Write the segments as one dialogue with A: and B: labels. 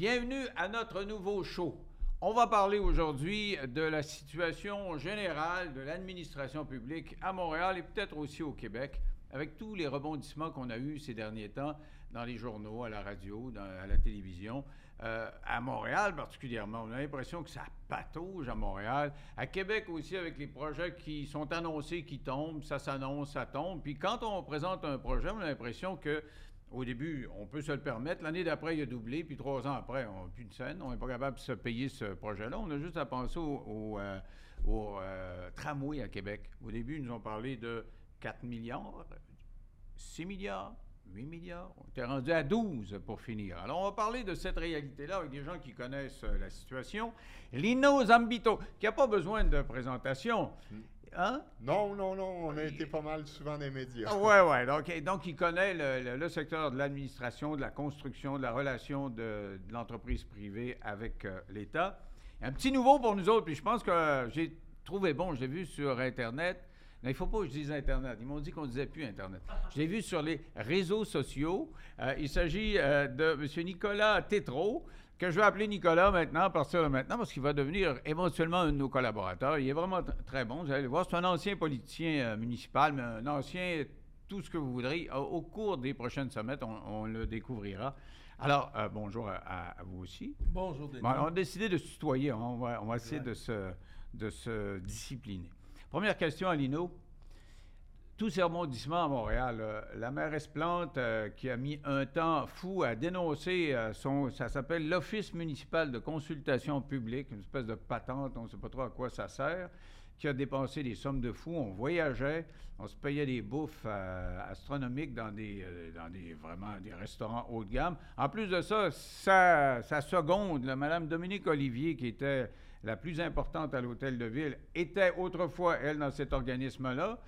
A: Bienvenue à notre nouveau show. On va parler aujourd'hui de la situation générale de l'administration publique à Montréal et peut-être aussi au Québec, avec tous les rebondissements qu'on a eus ces derniers temps dans les journaux, à la radio, à la télévision. Euh, à Montréal particulièrement, on a l'impression que ça patauge à Montréal. À Québec aussi, avec les projets qui sont annoncés, qui tombent, ça s'annonce, ça tombe. Puis quand on présente un projet, on a l'impression que au début, on peut se le permettre. L'année d'après, il a doublé, puis trois ans après, on n'a plus de scène. On n'est pas capable de se payer ce projet-là. On a juste à penser au, euh, euh, tramway à Québec. Au début, ils nous ont parlé de 4 milliards, 6 milliards, 8 milliards. On était rendu à 12 pour finir. Alors, on va parler de cette réalité-là avec des gens qui connaissent euh, la situation. Lino Zambito, qui n'a pas besoin de présentation. Hmm.
B: Hein? Non, non, non, on a été pas mal souvent dans les médias.
A: Oui, oui. Donc, donc, il connaît le, secteur de l'administration, de la construction, de la relation de, l'entreprise privée avec euh, l'État. Un petit nouveau pour nous autres, puis je pense que j'ai trouvé bon, je l'ai vu sur Internet. il ne faut pas que je dise Internet. Ils m'ont dit qu'on ne disait plus Internet. Je l'ai vu sur les réseaux sociaux. Euh, il s'agit euh, de M. Nicolas Tétrault, que je vais appeler Nicolas maintenant, à partir de maintenant, parce qu'il va devenir éventuellement un de nos collaborateurs. Il est vraiment très bon, vous allez le voir. C'est un ancien politicien euh, municipal, mais un ancien, tout ce que vous voudrez. Au, cours des prochaines semaines, on, le découvrira. Alors, euh, bonjour à, vous aussi.
C: Bonjour, Denis.
A: on a décidé de se tutoyer. Hein. On va, on va essayer de se, de se discipliner. Première question à Lino tous ces rebondissements à Montréal, la maire Esplante, euh, qui a mis un temps fou à dénoncer euh, son, ça s'appelle l'Office municipal de consultation publique, une espèce de patente, on ne sait pas trop à quoi ça sert, qui a dépensé des sommes de fous. On voyageait, on se payait des bouffes euh, astronomiques dans des, dans des, vraiment des restaurants haut de gamme. En plus de ça, sa, sa seconde, la Madame Dominique Olivier, qui était la plus importante à l'hôtel de ville, était autrefois, elle, dans cet organisme-là.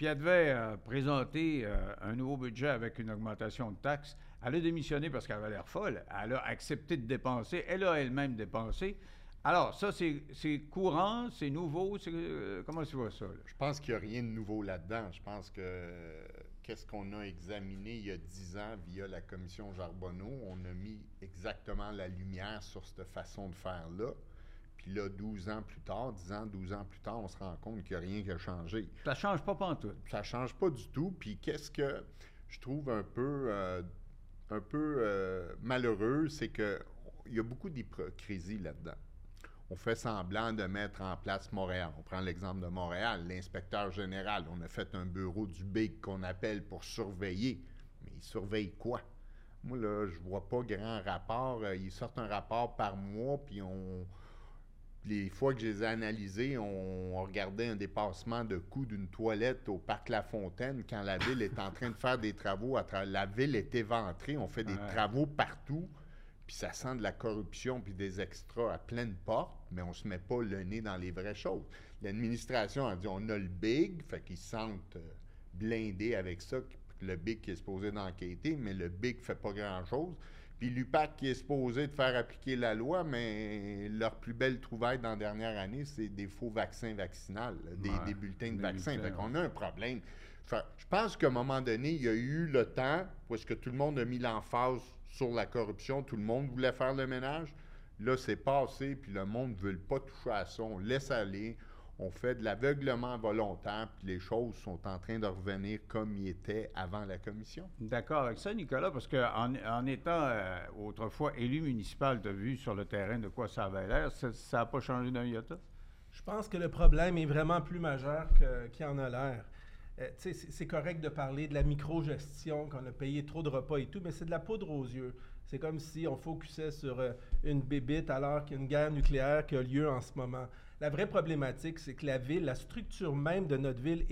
A: Puis elle devait euh, présenter euh, un nouveau budget avec une augmentation de taxes. Elle a démissionné parce qu'elle avait l'air folle. Elle a accepté de dépenser. Elle a elle-même dépensé. Alors, ça, c'est courant, c'est nouveau. Euh, comment tu vois ça?
B: Je pense qu'il n'y a rien de nouveau là-dedans. Je pense que qu'est-ce qu'on a examiné il y a dix ans via la commission Jarbonneau, on a mis exactement la lumière sur cette façon de faire-là. Puis là, 12 ans plus tard, 10 ans, 12 ans plus tard, on se rend compte qu'il n'y a rien qui a changé.
A: Ça ne change pas tout.
B: Ça ne change pas du tout. Puis qu'est-ce que je trouve un peu, euh, un peu euh, malheureux, c'est qu'il y a beaucoup d'hypocrisie là-dedans. On fait semblant de mettre en place Montréal. On prend l'exemple de Montréal. L'inspecteur général, on a fait un bureau du BIG qu'on appelle pour surveiller. Mais il surveille quoi? Moi, là, je vois pas grand rapport. Euh, ils sortent un rapport par mois, puis on, les fois que je les ai analysés, on, regardait un dépassement de coût d'une toilette au parc La Fontaine quand la ville est en train de faire des travaux. la ville est éventrée, on fait des travaux partout, puis ça sent de la corruption puis des extras à pleine porte, mais on se met pas le nez dans les vraies choses. L'administration a dit on a le big, fait qu'ils sentent euh, blindés avec ça, le big qui est supposé d'enquêter, mais le big fait pas grand-chose. Puis l'UPAC qui est supposé de faire appliquer la loi, mais leur plus belle trouvaille dans la dernière année, c'est des faux vaccins vaccinales, des, bulletins de vaccins. Fait qu'on a un problème. je pense qu'à un moment donné, il y a eu le temps où est-ce que tout le monde a mis l'emphase sur la corruption, tout le monde voulait faire le ménage. Là, c'est passé, puis le monde ne veut pas toucher à ça. On laisse aller on fait de l'aveuglement volontaire, puis les choses sont en train de revenir comme ils étaient avant la commission.
A: D'accord avec ça, Nicolas, parce qu'en en, étant euh, autrefois élu municipal, tu as vu sur le terrain de quoi ça avait l'air, ça n'a pas changé d'un iota?
C: Je pense que le problème est vraiment plus majeur qu'il en a l'air. Euh, c'est correct de parler de la micro-gestion, qu'on a payé trop de repas et tout, mais c'est de la poudre aux yeux. C'est comme si on focusait sur euh, une bébite alors qu'il y a une guerre nucléaire qui a lieu en ce moment. La vraie problématique, c'est que la ville, la structure même de notre ville,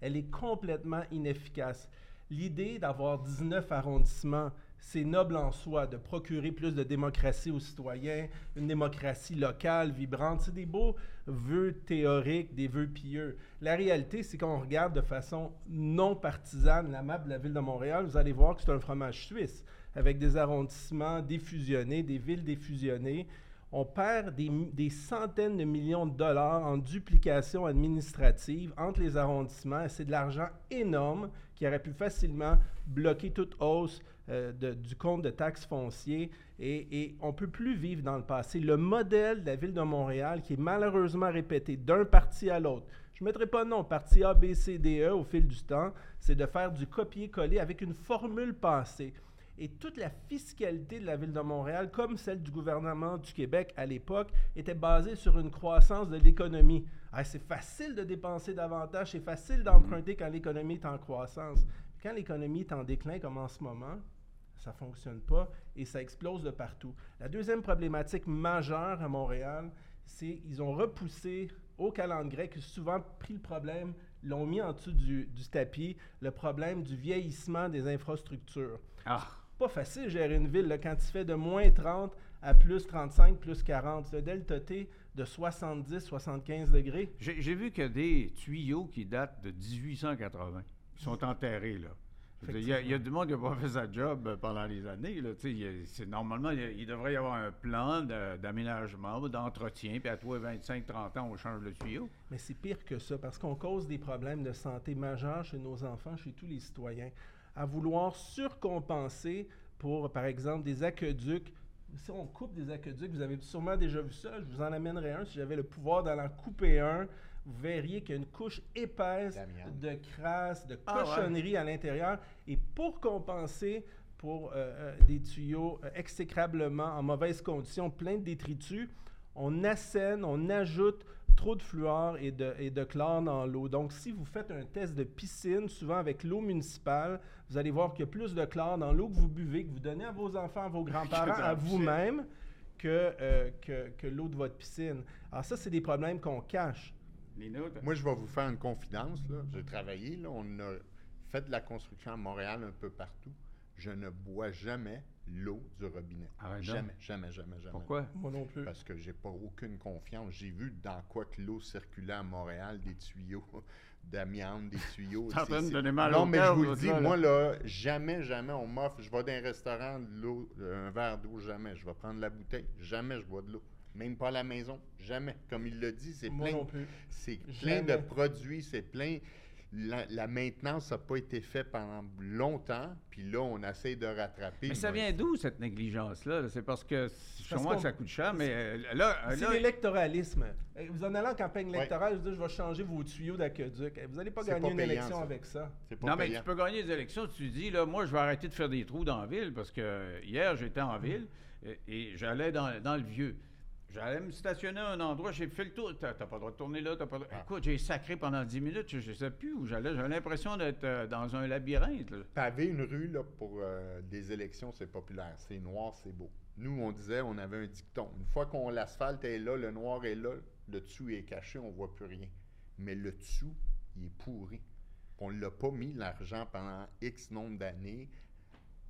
C: elle est, complètement inefficace. L'idée d'avoir 19 arrondissements, c'est noble en soi, de procurer plus de démocratie aux citoyens, une démocratie locale, vibrante. C'est des beaux vœux théoriques, des vœux pieux. La réalité, c'est qu'on regarde de façon non partisane la map de la ville de Montréal, vous allez voir que c'est un fromage suisse, avec des arrondissements défusionnés, des villes défusionnées on perd des, centaines de millions de dollars en duplication administrative entre les arrondissements. C'est de l'argent énorme qui aurait pu facilement bloquer toute hausse euh, du compte de taxes fonciers et, et on ne peut plus vivre dans le passé. Le modèle de la ville de Montréal, qui est malheureusement répété d'un parti à l'autre, je ne mettrai pas de nom, parti A, B, C, D, E au fil du temps, c'est de faire du copier-coller avec une formule passée. Et toute la fiscalité de la ville de Montréal, comme celle du gouvernement du Québec à l'époque, était basée sur une croissance de l'économie. Ah, c'est facile de dépenser davantage, c'est facile d'emprunter quand l'économie est en croissance. Quand l'économie est en déclin, comme en ce moment, ça ne fonctionne pas et ça explose de partout. La deuxième problématique majeure à Montréal, c'est qu'ils ont repoussé au calendrier, a souvent pris le problème, l'ont mis en dessous du, du tapis, le problème du vieillissement des infrastructures
A: Ah,
C: pas facile gérer une ville là, quand tu fais de moins 30 à plus 35, plus 40. Le delta T de 70, 75 degrés.
A: j'ai vu qu'il y a des tuyaux qui datent de 1880. Ils sont enterrés, là. Il y, a, il y a du monde qui n'a pas fait sa job euh, pendant les années. Là, a- c'est, normalement, il, y a- il devrait y avoir un plan de- d'aménagement, d'entretien, puis à toi, 25-30 ans, on change le tuyau.
C: Mais c'est pire que ça parce qu'on cause des problèmes de santé majeurs chez nos enfants, chez tous les citoyens. À vouloir surcompenser pour, par exemple, des aqueducs. Si on coupe des aqueducs, vous avez sûrement déjà vu ça, je vous en amènerai un. Si j'avais le pouvoir d'en en couper un, vous verriez qu'il y a une couche épaisse de crasse, de
A: Ah ouais.
C: cochonnerie à l'intérieur. Et pour compenser pour euh, euh, des tuyaux euh, exécrablement en mauvaise condition, plein de détritus, on assène, on ajoute trop de fluor et de, et de chlore dans l'eau. Donc, si vous faites un test de piscine, souvent avec l'eau municipale, vous allez voir qu'il y a plus de chlore dans l'eau que vous buvez, que vous donnez à vos enfants, à vos grands-parents, à vous-même, que, euh, que, que l'eau de votre piscine. Alors ça, c'est des problèmes qu'on cache.
B: Moi, je vais vous faire une confidence. J'ai travaillé, là, on a fait de la construction à Montréal un peu partout. Je ne bois jamais l'eau du robinet.
A: Arrête donc.
B: jamais, jamais, jamais, jamais.
A: pourquoi?
C: Moi non plus.
B: Parce que j'ai pas aucune confiance. J'ai vu dans quoi que l'eau circulait à Montréal, des tuyaux d'amiante, des tuyaux.
A: T'es en train de donner mal
B: Non, mais je vous le dis,
A: là,
B: moi, là, jamais, jamais, on m'offre, je vais dans un restaurant, l'eau, euh, un verre d'eau, jamais. Je vais prendre la bouteille, jamais je bois de l'eau. Même pas à la maison, jamais. Comme il l'a dit, c'est
C: Moi
B: plein,
C: non plus.
B: c'est plein de produits, c'est plein. La, la maintenance n'a pas été faite pendant longtemps, puis là, on essaie de rattraper.
A: Mais ça vient d'où, cette négligence-là? là? C'est parce que, je
C: Parce qu'on-
A: ça coûte cher, mais euh, là,
C: C'est
A: là,
C: l'électoralisme. Euh, Vous en allez en campagne électorale, vous dites, je vais changer vos tuyaux d'aqueduc. Euh, Vous n'allez pas gagner
B: pas
C: une
B: payant,
C: élection
B: ça.
C: avec ça.
B: Pas
A: Non, mais tu peux gagner des élections. Tu dis, là, moi, je vais arrêter de faire des trous dans la ville parce que euh, hier, j'étais en ville et, et j'allais dans, dans le vieux. J'allais me stationner à un endroit, j'ai fait le tour. T'as pas le droit de tourner là, t'as pas le droit-
B: Ah.
A: Écoute, j'ai sacré pendant 10 minutes, je, je sais plus où j'allais. J'avais l'impression d'être euh, dans un labyrinthe. là.
B: Paver une rue là, pour euh, des élections, c'est populaire. C'est noir, c'est beau. Nous, on disait, on avait un dicton. Une fois qu'on l'asphalte est là, le noir est là, le dessous est caché, on voit plus rien. Mais le dessous, il est pourri. On ne l'a pas mis l'argent pendant X nombre d'années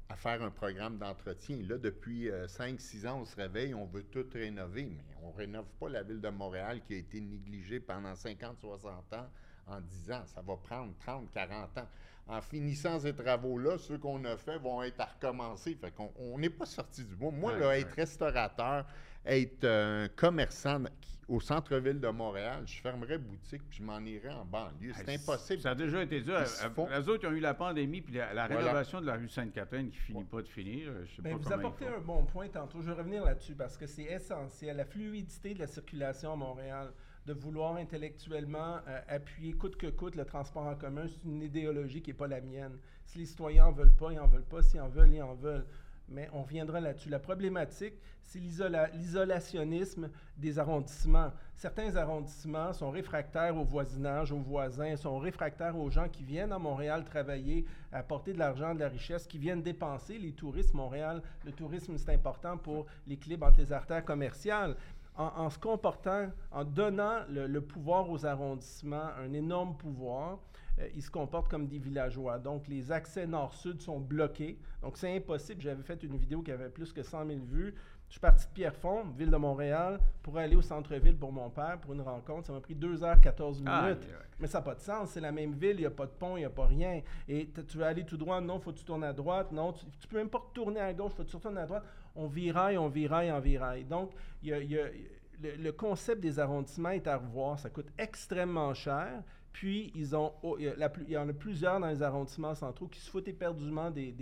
B: à faire un programme d'entretien. Là, depuis 5-6 ans, on se réveille, on veut tout rénover, mais on ne rénove pas la ville de Montréal qui a été négligée pendant 50-60 ans en 10 ans. Ça va prendre 30-40 ans. En finissant ces travaux-là, ceux qu'on a faits vont être à recommencer. Fait qu'on on n'est pas sorti du bois. Moi,
A: Ouais,
B: là,
A: ouais.
B: être restaurateur, être euh, un commerçant qui- au centre-ville de Montréal, je fermerais boutique puis je m'en irais en banlieue. C'est impossible.
A: Ça a déjà été
B: se
A: Euh,
B: font-
A: Les autres, ils ont eu la pandémie puis la, la
B: Voilà.
A: rénovation de la rue Sainte-Catherine qui finit pas de finir. Je sais
C: Ben,
A: pas
C: vous apportez un bon point tantôt. Je vais revenir là-dessus parce que c'est essentiel. La fluidité de la circulation à Montréal, de vouloir intellectuellement euh, appuyer coûte que coûte le transport en commun, c'est une idéologie qui n'est pas la mienne. Si les citoyens en veulent pas, ils en veulent pas. S'ils en veulent, ils en veulent. Mais on reviendra là-dessus. La problématique, c'est l'isola- l'isolationnisme des arrondissements. Certains arrondissements sont réfractaires au voisinage, aux voisins, sont réfractaires aux gens qui viennent à Montréal travailler, apporter de l'argent, de la richesse, qui viennent dépenser. Les touristes, Montréal, le tourisme, c'est important pour l'équilibre entre les artères commerciales. En, en se comportant, en donnant le, le pouvoir aux arrondissements, un énorme pouvoir, euh, ils se comportent comme des villageois. Donc, les accès nord-sud sont bloqués. Donc, c'est impossible. J'avais fait une vidéo qui avait plus que 100 000 vues. Je suis parti de Pierrefonds, ville de Montréal, pour aller au centre-ville pour mon père, pour une rencontre. Ça m'a pris 2h14 minutes. Mais ça n'a pas de sens. C'est la même ville, il n'y a pas de pont, il n'y a pas rien. Et tu veux aller tout droit, non, faut que tu tournes à droite. Non, tu, tu peux même pas retourner à gauche, faut que tu retournes à droite. On viraille, on viraille, on viraille. Donc, le, concept des arrondissements est à revoir. Ça coûte extrêmement cher. Puis, ils ont, oh, il, y en a plusieurs dans les arrondissements centraux qui se foutent éperdument des,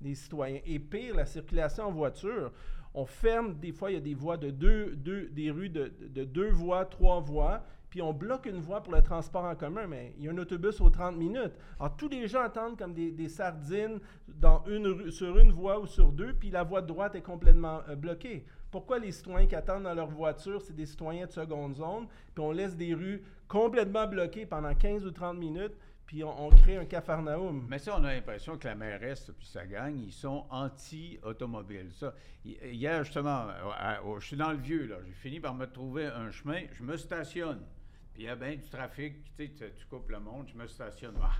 C: des, citoyens. Et pire, la circulation en voiture. On ferme, des fois, il y a des voies de deux, deux des rues de deux voies, trois voies, puis on bloque une voie pour le transport en commun, mais il y a un autobus aux 30 minutes. Alors, tous les gens attendent comme des, sardines dans une, sur une voie ou sur deux, puis la voie de droite est complètement euh, bloquée. Pourquoi les citoyens qui attendent dans leur voiture, c'est des citoyens de seconde zone, puis on laisse des rues complètement bloquées pendant 15 ou 30 minutes, puis on, crée un cafarnaum.
A: Mais ça, on a l'impression que la mairesse puis sa gang, ils sont anti-automobiles. Ça, hier, justement, je suis dans le vieux, là, j'ai fini par me trouver un chemin, je me stationne. Puis il y a bien du trafic, tu sais, tu coupes le monde, je me stationne. Ah,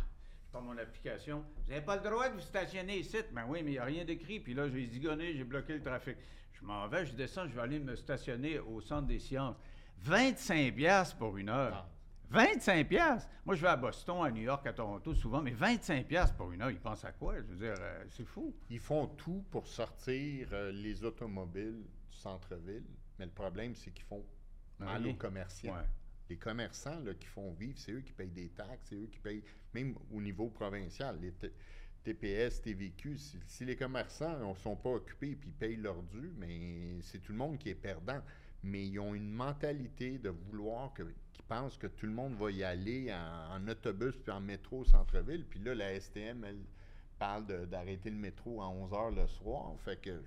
A: je prends mon application. Vous n'avez pas le droit de vous stationner ici. Ben oui, mais il n'y a rien d'écrit. Puis là, j'ai zigonné, j'ai bloqué le trafic. Je m'en vais, je descends, je vais aller me stationner au centre des sciences. 25 piastres pour une heure. 25 ah. piastres. Moi, je vais à Boston, à New York, à Toronto souvent, mais 25 piastres pour une heure, ils pensent à quoi? Je veux dire, euh, c'est fou.
B: Ils font tout pour sortir euh, les automobiles du centre-ville, mais le problème, c'est qu'ils font mal aux commerciaux les commerçants là, qui font vivre, c'est eux qui payent des taxes, c'est eux qui payent, même au niveau provincial, les TPS, TVQ, si, les commerçants ne sont pas occupés et payent leur dû, mais c'est tout le monde qui est perdant. Mais ils ont une mentalité de vouloir que, qui pensent que tout le monde va y aller en, autobus puis en métro au centre-ville. Puis là, la STM, elle parle d'arrêter le métro à 11 h le soir. Fait que.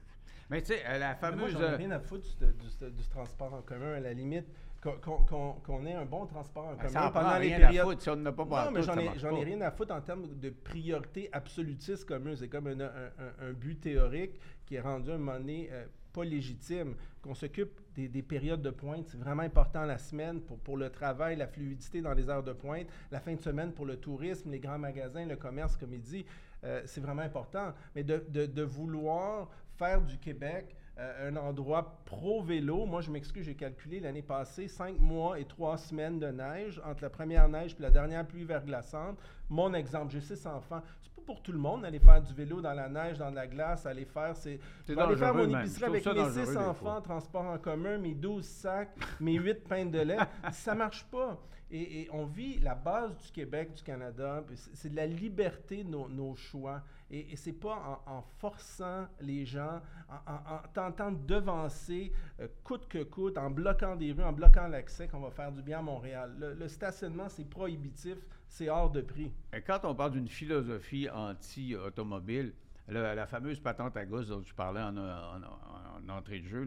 A: Mais tu sais, la fameuse.
C: Moi, j'en ai rien à foutre du, transport en commun. À la limite, qu'on ait un bon transport en ben, commun pendant les périodes.
A: on n'a pas non,
C: mais j'en ai, rien à foutre en termes de priorité absolutiste commun. C'est comme un, but théorique qui est rendu à un moment donné euh, pas légitime. Qu'on s'occupe des, périodes de pointe, c'est vraiment important la semaine pour, pour le travail, la fluidité dans les heures de pointe, la fin de semaine pour le tourisme, les grands magasins, le commerce, comme il dit, euh, c'est vraiment important. Mais de, de, de vouloir faire du Québec euh, un endroit pro-vélo. Moi, je m'excuse, j'ai calculé l'année passée cinq mois et trois semaines de neige entre la première neige et la dernière pluie verglaçante. Mon exemple, j'ai six enfants. C'est pas pour tout le monde aller faire du vélo dans la neige, dans la glace, aller faire. C'est, aller faire mon épicerie avec mes six enfants, transport en commun, mes douze sacs, mes huit pains de lait. Ça marche pas. Et, on vit la base du Québec, du Canada, c'est de la liberté de nos choix. Et, et c'est pas en, forçant les gens, en, tentant de devancer euh, coûte que coûte, en bloquant des rues, en bloquant l'accès qu'on va faire du bien à Montréal. Le, stationnement, c'est prohibitif, c'est hors de prix.
A: Et quand on parle d'une philosophie anti-automobile, la, fameuse patente à gauche dont je parlais en, entrée de jeu,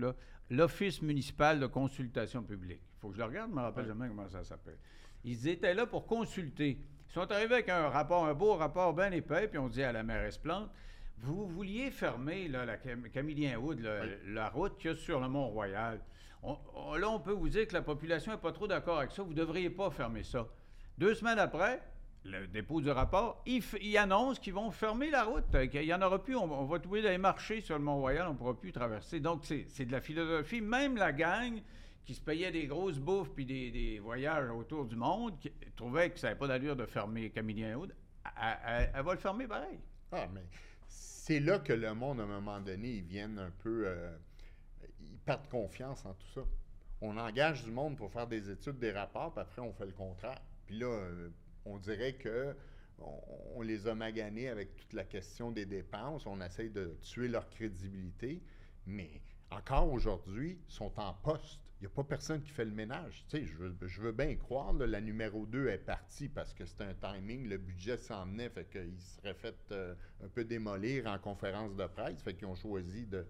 A: l'Office municipal de consultation publique. Il faut que je le regarde, je ne me rappelle jamais comment ça s'appelle. Ils étaient là pour consulter. Ils sont arrivés avec un rapport, un beau rapport bien épais, puis on dit à la mairesse Plante, vous vouliez fermer là, la Camillien Wood, la route qu'il y a sur le Mont-Royal. là, on peut vous dire que la population n'est pas trop d'accord avec ça. Vous ne devriez pas fermer ça. Deux semaines après, le dépôt du rapport, ils, annoncent qu'ils vont fermer la route. Il n'y en aura plus. On, va trouver des marchés sur le Mont-Royal. On ne pourra plus traverser. Donc, c'est de la philosophie. Même la gang qui se payait des grosses bouffes puis des, voyages autour du monde, qui trouvait que ça n'avait pas d'allure de fermer Camillien Houd, elle, va le fermer pareil.
B: Ah, mais c'est là que le monde, à un moment donné, ils viennent un peu. Euh, ils perdent confiance en tout ça. On engage du monde pour faire des études, des rapports, puis après, on fait le contraire. Puis là, euh, on dirait que on, les a maganés avec toute la question des dépenses. On essaye de tuer leur crédibilité. Mais encore aujourd'hui, sont en poste il n'y a pas personne qui fait le ménage. Tu sais, je veux, bien croire, la numéro 2 est partie parce que c'était un timing, le budget s'en venait, fait qu'il serait fait euh, un peu démolir en conférence de presse, fait qu'ils ont choisi de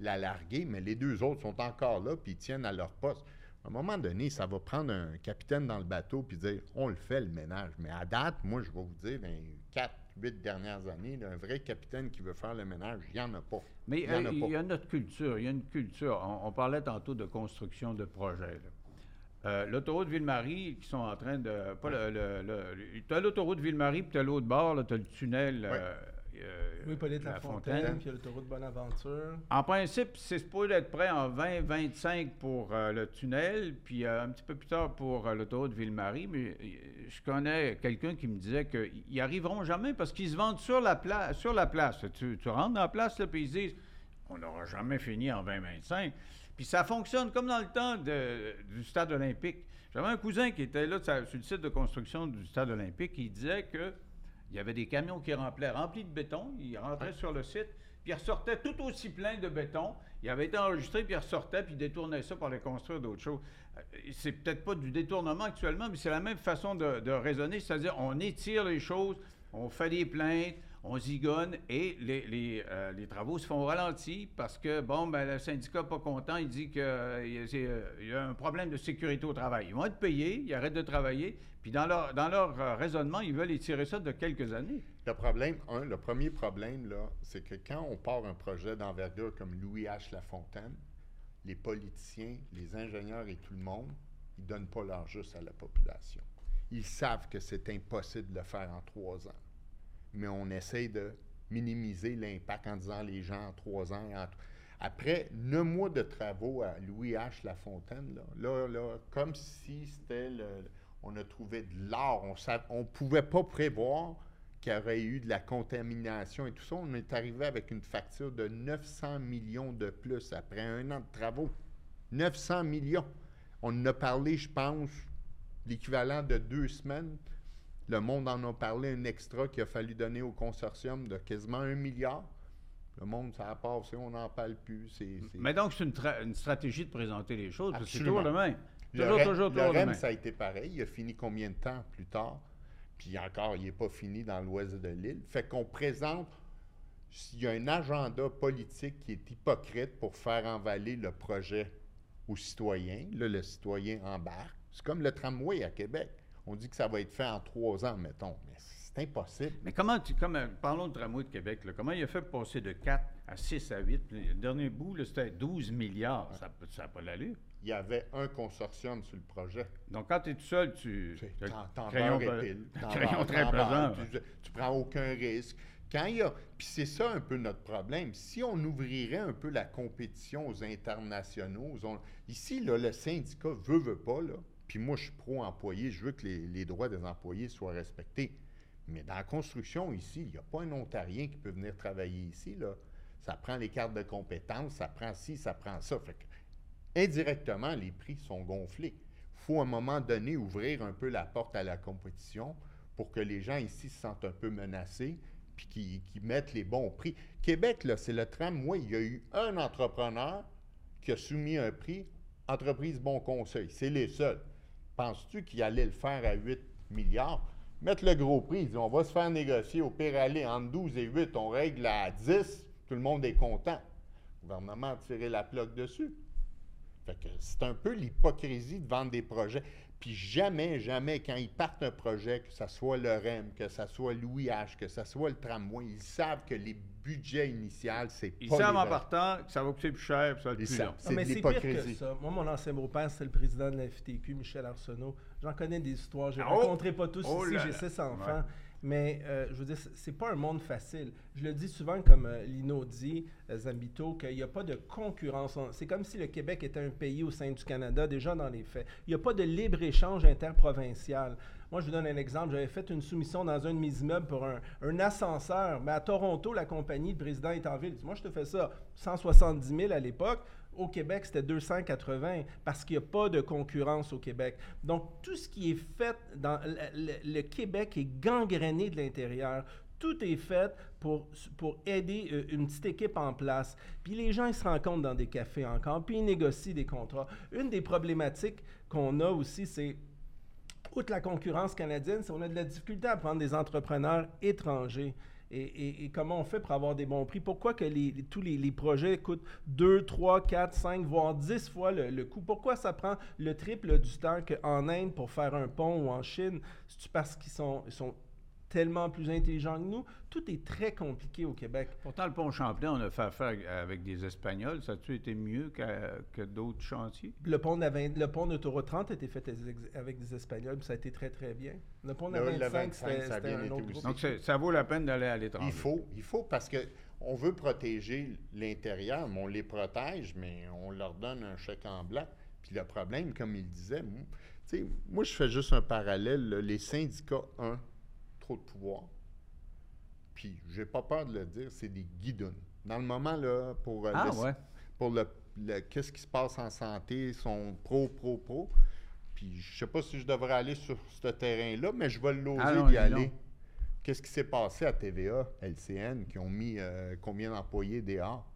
B: la larguer, mais les deux autres sont encore là, puis ils tiennent à leur poste. À un moment donné, ça va prendre un capitaine dans le bateau puis dire on le fait le ménage. Mais à date, moi, je vais vous dire, dans les quatre, huit dernières années, un vrai capitaine qui veut faire le ménage, il n'y en a pas.
A: Mais il y, a, euh, notre culture. Il y a une culture. On, parlait tantôt de construction de projets. Euh, l'autoroute Ville-Marie, qui sont en train de. Pas le, tu as l'autoroute Ville-Marie, puis tu as l'autre bord, tu as le tunnel. Euh,
C: euh, oui, Paulette La, Fontaine, puis l'autoroute Bonaventure.
A: En principe, c'est supposé être prêt en 2025 pour euh, le tunnel, puis euh, un petit peu plus tard pour l'autoroute Ville-Marie. Mais je connais quelqu'un qui me disait qu'ils n'y arriveront jamais parce qu'ils se vendent sur la, place. sur la place. Tu, rentres dans la place, puis ils disent on n'aura jamais fini en 2025. Puis ça fonctionne comme dans le temps du stade olympique. J'avais un cousin qui était là sur le site de construction du stade olympique, il disait que il y avait des camions qui remplaient, remplis de béton, ils rentraient sur le site, puis ils ressortaient tout aussi plein de béton. Ils avaient été enregistrés, puis ils ressortaient, puis ils détournaient ça pour aller construire d'autres choses. Euh, C'est peut-être pas du détournement actuellement, mais c'est la même façon de, de raisonner, c'est-à-dire on étire les choses, on fait des plaintes, on zigonne et euh, les travaux se font au ralenti parce que, bon, ben, le syndicat pas content, il dit qu'il y a un problème de sécurité au travail. Ils vont être payés, ils arrêtent de travailler, puis dans leur, euh, raisonnement, ils veulent étirer ça de quelques années.
B: Le problème, un, le premier problème, c'est que quand on part un projet d'envergure comme Louis H. Lafontaine, les politiciens, les ingénieurs et tout le monde, ils ne donnent pas leur juste à la population. Ils savent que c'est impossible de le faire en trois ans. Mais on essaie de minimiser l'impact en disant les gens en trois ans. en- Après neuf mois de travaux à Louis H. Lafontaine, là, là, là, comme si c'était le. On a trouvé de l'or. On ne pouvait pas prévoir qu'il y aurait eu de la contamination et tout ça. On est arrivé avec une facture de 900 millions de plus après un an de travaux. 900 millions. On en a parlé, je pense, l'équivalent de deux semaines. Le monde en a parlé, un extra qu'il a fallu donner au consortium de quasiment un milliard. Le monde, ça a passé, on n'en parle plus. C'est, c'est-
A: Mais donc, c'est une, tra- une stratégie de présenter les choses, parce que c'est toujours le même.
B: Le
A: Toujours,
B: REM,
A: toujours,
B: le
A: toujours le
B: REM,
A: même.
B: ça a été pareil. Il a fini combien de temps plus tard? Puis encore, il n'est pas fini dans l'ouest de l'île. Fait qu'on présente, il y a un agenda politique qui est hypocrite pour faire envaler le projet aux citoyens. Là, le citoyen embarque. C'est comme le tramway à Québec. On dit que ça va être fait en trois ans, mettons. Mais c'est impossible.
A: Mais comment, tu, comme, euh, parlons de tramway de Québec, là, comment il a fait passer de 4 à 6 à 8? Puis Le dernier bout, là, c'était 12 milliards. Ça n'a pas l'allure.
B: Il y avait un consortium sur le projet.
A: Donc, quand tu es tout seul, tu.
B: T'en-
A: crayon
B: pile.
A: crayon très ouais.
B: Tu, tu prends aucun risque. Quand il y a. Puis c'est ça un peu notre problème. Si on ouvrirait un peu la compétition aux internationaux, aux on- ici, là, le syndicat veut, veut pas, là. Puis moi, je suis pro-employé. Je veux que les, droits des employés soient respectés. Mais dans la construction, ici, il n'y a pas un Ontarien qui peut venir travailler ici, là. Ça prend les cartes de compétences, ça prend ci, ça prend ça. Fait que, indirectement, les prix sont gonflés. Il faut à un moment donné ouvrir un peu la porte à la compétition pour que les gens ici se sentent un peu menacés puis qu'ils qu'ils mettent les bons prix. Québec, c'est le tramway. Il y a eu un entrepreneur qui a soumis un prix, entreprise Bon Conseil. C'est les seuls. Penses-tu qu'il allait le faire à 8 milliards? Mettre le gros prix, on va se faire négocier au pire aller entre 12 et 8, on règle à 10, tout le monde est content. Le gouvernement a tiré la plaque dessus. Fait que c'est un peu l'hypocrisie de vendre des projets. Puis jamais, jamais, quand ils partent un projet, que ce soit le REM, que ce soit Louis H, que ce soit le tramway, ils savent que les budgets initiaux, c'est
A: Ils
B: pas
A: savent
B: les
A: en partant que ça va coûter plus cher, puis ça va être
B: Ils
A: plus
B: savent.
A: long.
B: C'est
C: Ah, mais
B: de
C: c'est pire que
B: l'hypocrisie.
C: ça. Moi, mon ancien beau-père, c'était le président de la FTQ, Michel Arsenault. J'en connais des histoires. Je ne
A: Oh!
C: rencontrerai pas tous
A: Oh
C: ici, j'ai six enfants.
A: Ouais.
C: Mais euh, je veux dire, c'est- pas un monde facile. Je le dis souvent, comme euh, Lino dit, euh, Zambito, qu'il n'y a pas de concurrence. On- C'est comme si le Québec était un pays au sein du Canada, déjà dans les faits. Il n'y a pas de libre-échange interprovincial. Moi, je vous donne un exemple. J'avais fait une soumission dans un de mes immeubles pour un, ascenseur. Mais à Toronto, la compagnie, le président est en ville. Il dit, Moi, je te fais ça 170 000 à l'époque. Au Québec, c'était 280 parce qu'il n'y a pas de concurrence au Québec. Donc, tout ce qui est fait dans le, Québec est gangréné de l'intérieur. Tout est fait pour, pour aider euh, une petite équipe en place. Puis les gens, ils se rencontrent dans des cafés encore, puis ils négocient des contrats. Une des problématiques qu'on a aussi, c'est outre la concurrence canadienne, c'est qu'on a de la difficulté à prendre des entrepreneurs étrangers. Et, et- et comment on fait pour avoir des bons prix? Pourquoi que les- les- tous les, les projets coûtent 2, 3, 4, 5, voire 10 fois le, le coût? Pourquoi ça prend le triple du temps qu'en Inde pour faire un pont ou en Chine? C'est parce qu'ils sont, sont tellement plus intelligents que nous? Tout est très compliqué au Québec.
A: Pourtant, le pont Champlain, on a fait affaire avec des Espagnols. Ça a-tu été mieux que d'autres chantiers?
C: Le pont, de la vingt- le pont d'autoroute 30 a été fait avec- des Espagnols, puis ça a été très, très bien. Le pont de
B: Le- le
C: 25,
B: 25,
C: c'était un
B: été
C: autre
B: aussi.
C: groupe.
A: Donc, ça vaut la peine d'aller à l'étranger.
B: Il faut, il faut parce que on veut protéger l'intérieur, mais on les protège, mais on leur donne un chèque en blanc. Puis le problème, comme il disait, moi, tu sais, moi je fais juste un parallèle. là. les syndicats, un, trop de pouvoir. Puis j'ai pas peur de le dire, c'est des guidons. Dans le moment là, pour euh,
A: Ah,
B: le-
A: ouais.
B: pour le, le- qu'est-ce qui se passe en santé, ils sont pro, pro, pro. Puis je sais pas si je devrais aller sur ce terrain-là, mais je vais l'oser
A: Allons,
B: d'y aller. Qu'est-ce qui s'est passé à TVA, LCN, qui ont mis euh, combien d'employés dehors?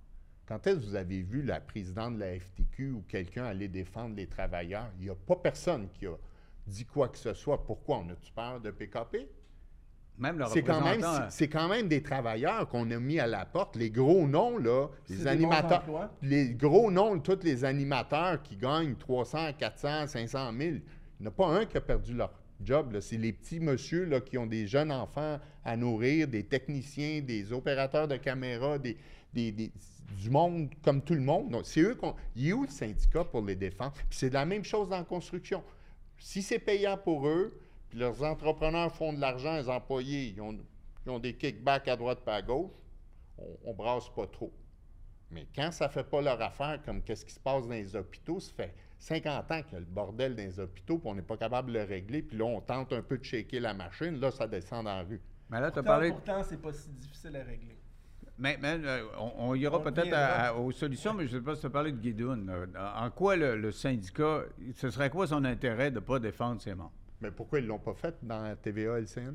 B: Quand est-ce que vous avez vu la présidente de la FTQ ou quelqu'un aller défendre les travailleurs? Il n'y a pas personne qui a dit quoi que ce soit. Pourquoi? On a-tu peur de PKP?
A: Même le
B: C'est quand, même,
A: représentant-
B: c'est- quand même des travailleurs qu'on a mis à la porte. Les gros noms, là, les animateurs, les gros noms, tous les animateurs qui gagnent 300, 400, 500 000, il n'y en a pas un qui a perdu leur job. C'est les petits monsieur là, qui ont des jeunes enfants à nourrir, des techniciens, des opérateurs de caméra, des, des- des- du monde comme tout le monde. C'est eux qu'on. Il est où le syndicat pour les défendre? Puis c'est la même chose dans la construction. Si c'est payant pour eux, puis leurs entrepreneurs font de l'argent, les employés, ils ont, ils ont des kickbacks à droite et à gauche, on, on brasse pas trop. Mais quand ça fait pas leur affaire, comme qu'est-ce qui se passe dans les hôpitaux, ça fait 50 ans qu'il y a le bordel dans les hôpitaux, puis on n'est pas capable de le régler, puis là, on tente un peu de shaker la machine, là, ça descend dans la rue.
A: Mais là, tu as
C: Pourtant,
A: parlé.
C: pourtant, c'est pas si difficile à régler.
A: Mais, mais, euh, on, on ira peut-être aux solutions, mais je ne sais pas si tu as parlé de Guidoun. là. En quoi le, le syndicat, ce serait quoi son intérêt de ne pas défendre ses membres?
B: Mais pourquoi ils l'ont pas fait dans TVA LCN?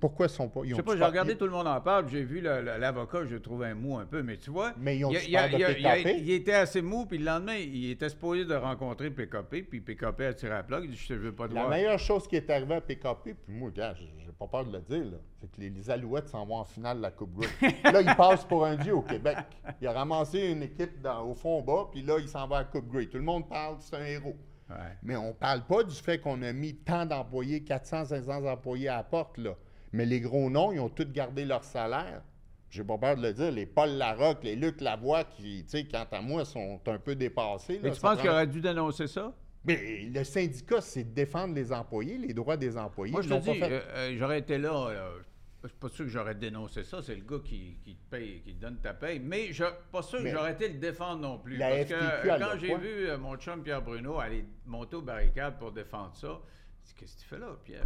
B: Pourquoi ils sont pas. Ils
A: Je sais pas, j'ai regardé, tout le monde en parle, j'ai vu l'avocat, je trouve un mou un peu, mais tu vois,
B: Mais ils ont
A: il, a- il a- il a-
B: PKP?
A: il était assez mou, puis le lendemain, il était supposé de rencontrer PKP, puis PKP a tiré à la plug, il dit « Je ne veux pas te
B: La
A: voir.
B: meilleure chose qui est arrivée à PKP, puis moi, gars, j'ai pas peur de le dire, c'est que les, les Alouettes s'en vont en finale de la Coupe Grey. là, il passe pour un dieu au Québec. Il a ramassé une équipe dans- au fond bas, puis là, il s'en va à la Coupe Grey. Tout le monde parle, c'est un héros.
A: Ouais.
B: Mais on parle pas du fait qu'on a mis tant d'employés, 400, 500 employés à la porte, là. Mais les gros noms, ils ont tous gardé leur salaire. J'ai pas peur de le dire. Les Paul Larocque, les Luc Lavoie, qui, tu sais, quant à moi, sont un peu dépassés.
A: Mais tu penses qu'il aurait dû dénoncer ça?
B: Mais le syndicat, c'est de défendre les employés, les droits des employés.
A: Moi, je te dis, euh, euh, j'aurais été là. euh, je suis pas sûr que j'aurais dénoncé ça. C'est le gars qui, qui te paye, qui te donne ta paye. Mais je suis pas sûr que j'aurais été le défendre non plus.
B: la
A: parce
B: FTQ,
A: que euh, quand j'ai vu euh, mon chum Pierre Bruno aller monter aux barricades pour défendre ça, je qu'est-ce que tu fais là, Pierre?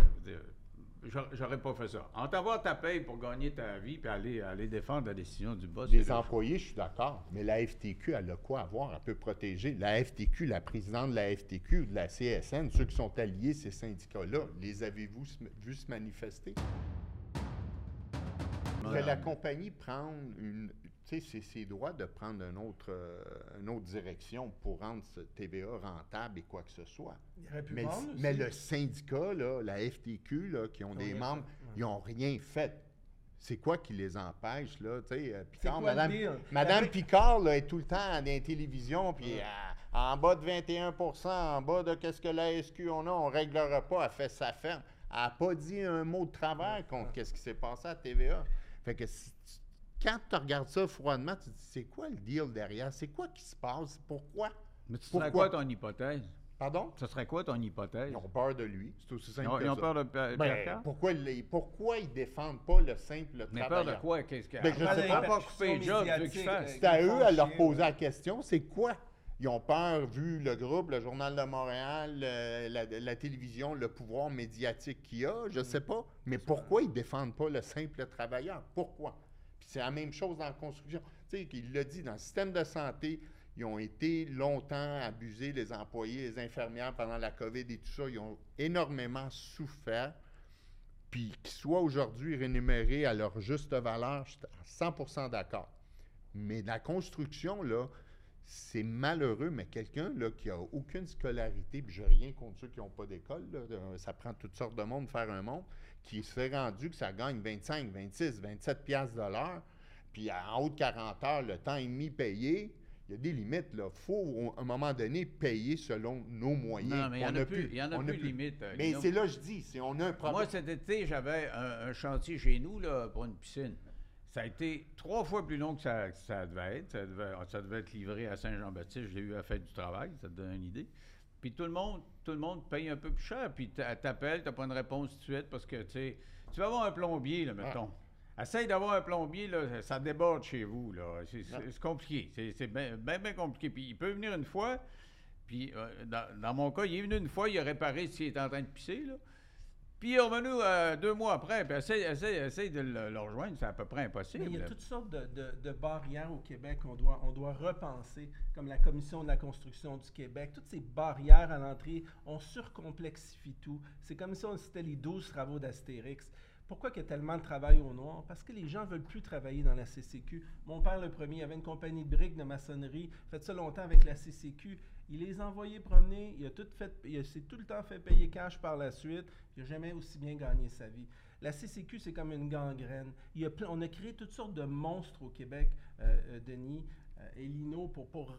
A: J'aurais pas fait ça. En t'avoir ta paye pour gagner ta vie puis aller, aller défendre la décision du boss.
B: Les employés, je suis d'accord. Mais la FTQ, elle a quoi à voir? Elle peut protéger. La FTQ, la présidente de la FTQ, de la CSN, ceux qui sont alliés, ces syndicats-là, les avez-vous s- vu se manifester? Que la compagnie prenne une. Tu sais, c'est ses droits de prendre une autre, euh, une autre direction pour rendre ce TVA rentable et quoi que ce soit.
C: Il aurait pu
B: Mais,
C: vendre aussi.
B: mais le syndicat, là, la FTQ, là, qui ont des membres,
C: fait,
B: ils n'ont rien fait. C'est quoi qui les empêche, là? Tu sais, euh, Picard,
C: quoi
B: Madame,
C: La-
B: Picard, là, est tout le temps dans les télévisions, puis euh, en bas de 21% en bas de qu'est-ce que la SQ on a, on ne réglera pas, elle fait sa ferme. Elle n'a pas dit un mot de travers contre qu'est-ce qui s'est passé à TVA. Fait que si tu- quand tu regardes ça froidement, tu te dis, c'est quoi le deal derrière? C'est quoi qui se passe? Pourquoi?
A: Mais ce serait
B: Pourquoi?
A: quoi ton hypothèse?
B: Pardon?
A: Ce serait quoi ton hypothèse?
B: Ils ont peur de lui. C'est aussi
A: Ils
B: simple
A: ont,
B: que
A: ils ont
B: ça.
A: peur de Pierre
B: Ben,
A: Pierre
B: pourquoi, ils, pourquoi ils défendent pas le simple le
A: Mais peur
B: travailleur?
A: de quoi? Qu'est-ce qu'il
B: Ben, je
A: à
B: sais
A: part-
B: pas.
A: couper job, tu?
B: C'est à
C: Ils
B: eux
C: font
B: à leur poser la question, c'est quoi? Ils ont peur, vu le groupe, le Journal de Montréal, le- la, la télévision, le pouvoir médiatique qu'il y a, je ne sais pas. Mais pourquoi ils ne défendent pas le simple travailleur? Pourquoi? Puis c'est la même chose dans la construction. Tu sais, il l'a dit, dans le système de santé, ils ont été longtemps abusés, les employés, les infirmières pendant la COVID et tout ça. Ils ont énormément souffert. Puis qu'ils soient aujourd'hui rémunérés à leur juste valeur, je suis à 100% d'accord. Mais la construction, là, c'est malheureux, mais quelqu'un qui a aucune scolarité, puis je n'ai rien contre ceux qui n'ont pas d'école, euh, ça prend toutes sortes de monde de faire un monde, qui s'est rendu que ça gagne 25, 26, 27 piastres de l'heure, puis en haut de 40 heures, le temps et demi payé, il y a des limites. Il faut, à un moment donné, payer selon nos moyens.
A: Non, mais il y
B: On
A: en
B: n'a
A: a plus. Il y en a plus
B: n'a
A: de limite. euh,
B: Mais c'est là que je dis, on a un problème.
A: Moi, cet été, j'avais un, un chantier chez nous là, pour une piscine. Ça a été trois fois plus long que ça, que ça devait être. Ça devait, ça devait être livré à Saint-Jean-Baptiste. Je l'ai eu à fête du travail. Ça te donne une idée. Puis tout le monde, tout le monde paye un peu plus cher. Puis t'a- t'appelles, t'as pas une réponse tout de suite parce que, tu sais, tu vas avoir un plombier, là, mettons. Essaye d'avoir un plombier, là, ça déborde chez vous, là. C'est c'est compliqué. C'est c'est bien, bien, bien compliqué. Puis il peut venir une fois, puis euh, dans, dans mon cas, il est venu une fois, il a réparé s'il était en train de pisser, là. Puis il est revenu euh, deux mois après, puis essaye, essaye, essaye de le, rejoindre, c'est à peu près impossible.
C: Il y a toutes sortes de, de- barrières au Québec qu'on doit, on doit repenser, comme la Commission de la construction du Québec. Toutes ces barrières à l'entrée, on surcomplexifie tout. C'est comme si on c'était les 12 travaux d'Astérix. Pourquoi il y a tellement de travail au noir? Parce que les gens ne veulent plus travailler dans la CCQ. Mon père, le premier, avait une compagnie de briques de maçonnerie, fait ça longtemps avec la CCQ. Il les a envoyés promener, il a tout fait, il s'est tout le temps fait payer cash par la suite. Il n'a jamais aussi bien gagné sa vie. La CCQ, c'est comme une gangrène. On a créé toutes sortes de monstres au Québec, euh, euh, Denis euh, et Lino, pour, pour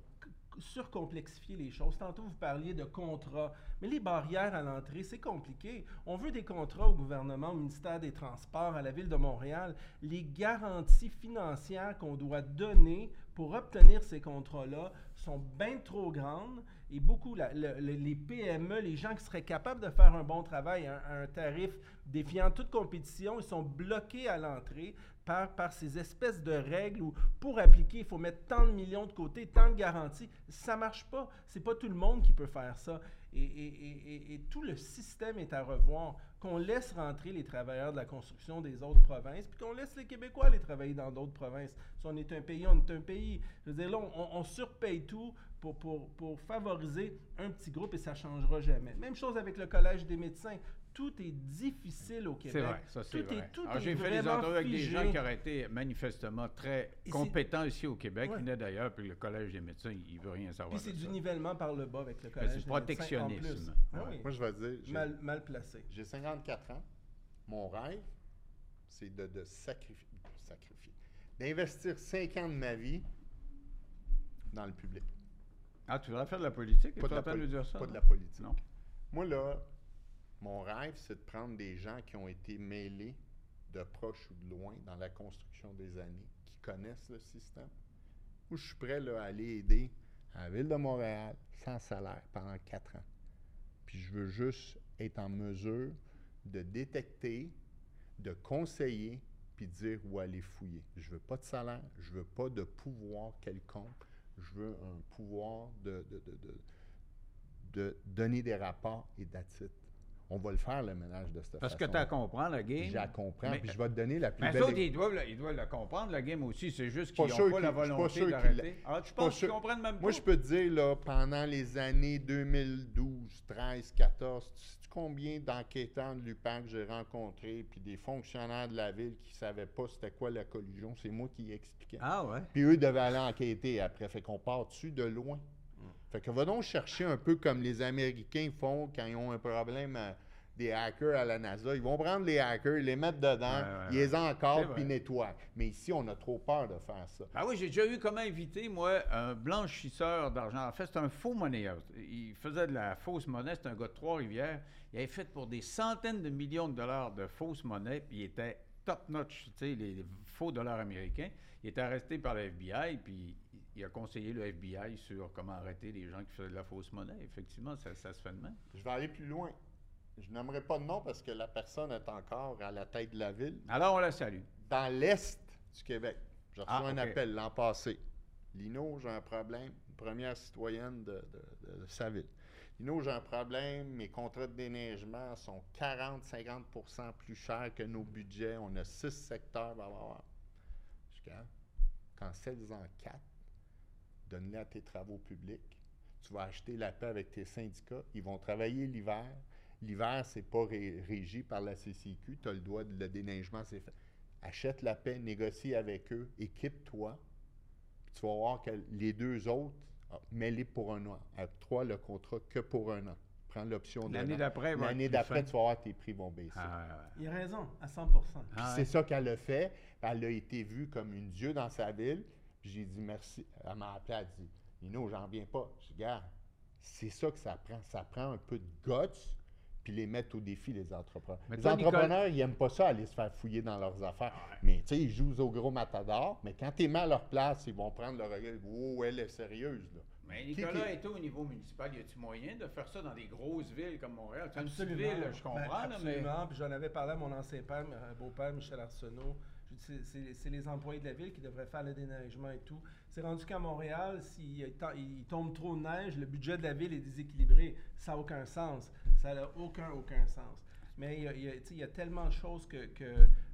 C: surcomplexifier les choses. Tantôt, vous parliez de contrats, mais les barrières à l'entrée, c'est compliqué. On veut des contrats au gouvernement, au ministère des Transports, à la Ville de Montréal. Les garanties financières qu'on doit donner pour obtenir ces contrats-là sont bien trop grandes et beaucoup, les PME, les gens qui seraient capables de faire un bon travail à un, tarif défiant toute compétition, ils sont bloqués à l'entrée par, ces espèces de règles où pour appliquer, il faut mettre tant de millions de côté, tant de garanties. Ça ne marche pas. Ce n'est pas tout le monde qui peut faire ça. Et, tout le système est à revoir. Qu'on laisse rentrer les travailleurs de la construction des autres provinces, puis qu'on laisse les Québécois aller travailler dans d'autres provinces. Si on est un pays, on est un pays. Je veux dire, là, on, surpaye tout pour, pour, pour, favoriser un petit groupe et ça ne changera jamais. Même chose avec le Collège des médecins tout est difficile au Québec.
A: C'est vrai, ça c'est vrai. J'ai fait des entrevues avec des gens qui auraient été manifestement très compétents ici au Québec. Ils venaient d'ailleurs, puis le Collège des médecins, il ne veut rien savoir.
C: Puis c'est du nivellement par le bas avec le Collège
A: des protectionnisme.
B: Ah Moi, je vais dire.
C: Mal, mal placé.
B: J'ai 54 ans. Mon rêve, c'est de, de sacrifier, sacrifier d'investir 5 ans de ma vie dans le public.
A: Ah, tu voudrais faire de la politique?
B: Pas, de la,
A: dire ça,
B: pas de la politique. Non. Moi, là, mon rêve, c'est de prendre des gens qui ont été mêlés de proche ou de loin dans la construction des années, qui connaissent le système, où je suis prêt à aller aider à la Ville de Montréal sans salaire pendant quatre ans. Puis je veux juste être en mesure de détecter, de conseiller, puis dire où aller fouiller. Je veux pas de salaire, je veux pas de pouvoir quelconque, je veux un pouvoir de, de, de donner des rapports et d'attitude on va le faire, le ménage de cette
A: Parce que tu compris la game.
B: J'ai compris, puis je vais te donner la plus
A: mais
B: belle...
A: Mais ils doivent, ils doivent le comprendre, la game aussi. C'est juste qu'ils n'ont pas la volonté d'arrêter. Ah, tu penses qu'ils comprennent même pas?
B: Moi, je peux te dire, là, pendant les années 2012, 13, 14, tu sais combien d'enquêtants de l'UPAC j'ai rencontrés, puis des fonctionnaires de la ville qui ne savaient pas c'était quoi la collusion? C'est moi qui expliquais.
A: Ah ouais?
B: Puis eux devaient aller enquêter après. Fait qu'on part dessus de loin? Fait que va donc chercher un peu comme les Américains font quand ils ont un problème des hackers à la NASA. Ils vont prendre les hackers, les mettre dedans, ils les encadrent puis nettoient. Mais ici, on a trop peur de faire ça.
A: Ah oui, j'ai déjà eu comme invité, moi, un blanchisseur d'argent. En fait, c'est un faux monnayeur. Il faisait de la fausse monnaie. C'est un gars de Trois-Rivières. Il avait fait pour des centaines de millions de dollars de fausses monnaies, puis il était top-notch, tu sais, les, faux dollars américains. Il était arrêté par le FBI, puis il a conseillé le FBI sur comment arrêter les gens qui faisaient de la fausse monnaie. Effectivement, ça, se fait de même.
B: Je vais aller plus loin. Je n'aimerais pas de nom parce que la personne est encore à la tête de la ville.
A: Alors, on la salue.
B: Dans l'Est du Québec. J'ai reçu ah, un appel l'an passé. Lino, j'ai un problème. Première citoyenne de, sa ville. Lino, j'ai un problème. Mes contrats de déneigement sont 40-50% plus chers que nos budgets. On a six secteurs. Blablabla. Je cancelle-en quatre donne-les à tes travaux publics. Tu vas acheter la paix avec tes syndicats. Ils vont travailler l'hiver. L'hiver, c'est pas régi par la CCQ. Tu as le droit de le déneigement, c'est fait. Achète la paix, négocie avec eux, équipe-toi. Tu vas voir que les deux autres, ah, mets-les pour un an. Trois, le contrat que pour un an. Prends l'option de
A: L'année d'après,
B: L'année d'après, tu vas voir tes prix vont baisser. Ah,
C: Il a raison, à 100%
B: ah, C'est ça qu'elle a fait. Elle a été vue comme une dieu dans sa ville. J'ai dit merci. Elle m'a appelé, elle a dit Nino, j'en viens pas. Je dis, regarde, c'est ça que ça prend. Ça prend un peu de guts, puis les mettre au défi, les entrepreneurs. les entrepreneurs, ils n'aiment pas ça, aller se faire fouiller dans leurs affaires. Mais tu sais, ils jouent au gros matador, mais quand tu es mis à leur place, ils vont prendre le regard. Oh, elle est sérieuse, là.
A: Mais Nicolas est au niveau municipal, y a-il moyen de faire ça dans des grosses villes comme Montréal? C'est une ville, je comprends. Ben,
C: absolument. Puis j'en avais parlé à mon ancien père, beau-père Michel Arsenault c'est les employés de la ville qui devraient faire le déneigement et tout. C'est rendu qu'à Montréal, s'il tombe trop de neige, le budget de la ville est déséquilibré. Ça n'a aucun sens. Ça n'a aucun, aucun sens. Mais il y, a, tellement de choses que,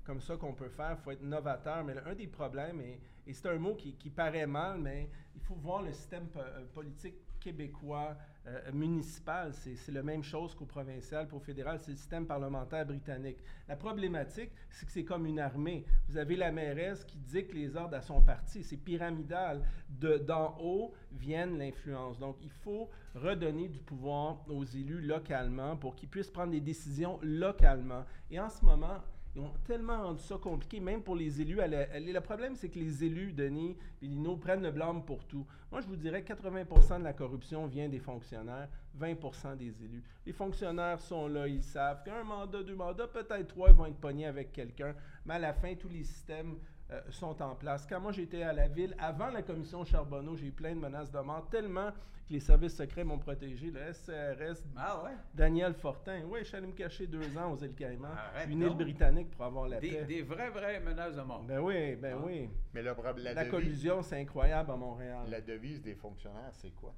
C: comme ça qu'on peut faire. Il faut être novateur. Mais un des problèmes, et, c'est un mot qui, paraît mal, mais il faut voir le système euh, politique québécois euh, municipal, c'est la même chose qu'au provincial, pour au fédéral, c'est le système parlementaire britannique. La problématique, c'est que c'est comme une armée. Vous avez la mairesse qui dicte les ordres à son parti. C'est pyramidal. D'en haut viennent l'influence. Donc, il faut redonner du pouvoir aux élus localement pour qu'ils puissent prendre des décisions localement. Et en ce moment, ils ont tellement rendu ça compliqué, même pour les élus. le problème, c'est que les élus, Denis et Lino, prennent le blâme pour tout. Moi, je vous dirais que 80% de la corruption vient des fonctionnaires, 20% des élus. Les fonctionnaires sont là, ils savent qu'un mandat, deux mandats, peut-être trois, ils vont être pognés avec quelqu'un. Mais à la fin, tous les systèmes euh, sont en place. Quand moi j'étais à la ville, avant la commission Charbonneau, j'ai eu plein de menaces de mort, tellement que les services secrets m'ont protégé. Le SCRS,
A: ah
C: Daniel Fortin, oui, je suis allé me cacher deux ans aux îles Caïmans, une île britannique pour avoir la
A: des,
C: paix.
A: Des vraies, vraies menaces de mort.
C: Ben oui, ben ah. oui.
B: Mais le, la,
C: la collusion, c'est incroyable à Montréal.
B: La devise des fonctionnaires, c'est quoi?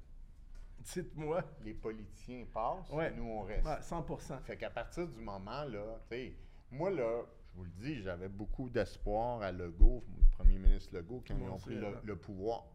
C: Dites-moi.
B: Les politiciens passent,
C: ouais.
B: nous on reste.
C: Ouais, 100
B: Fait qu'à partir du moment, là, tu sais, moi, là, vous le dis, j'avais beaucoup d'espoir à Legault, le premier ministre Legault, quand ils ont pris le, pouvoir.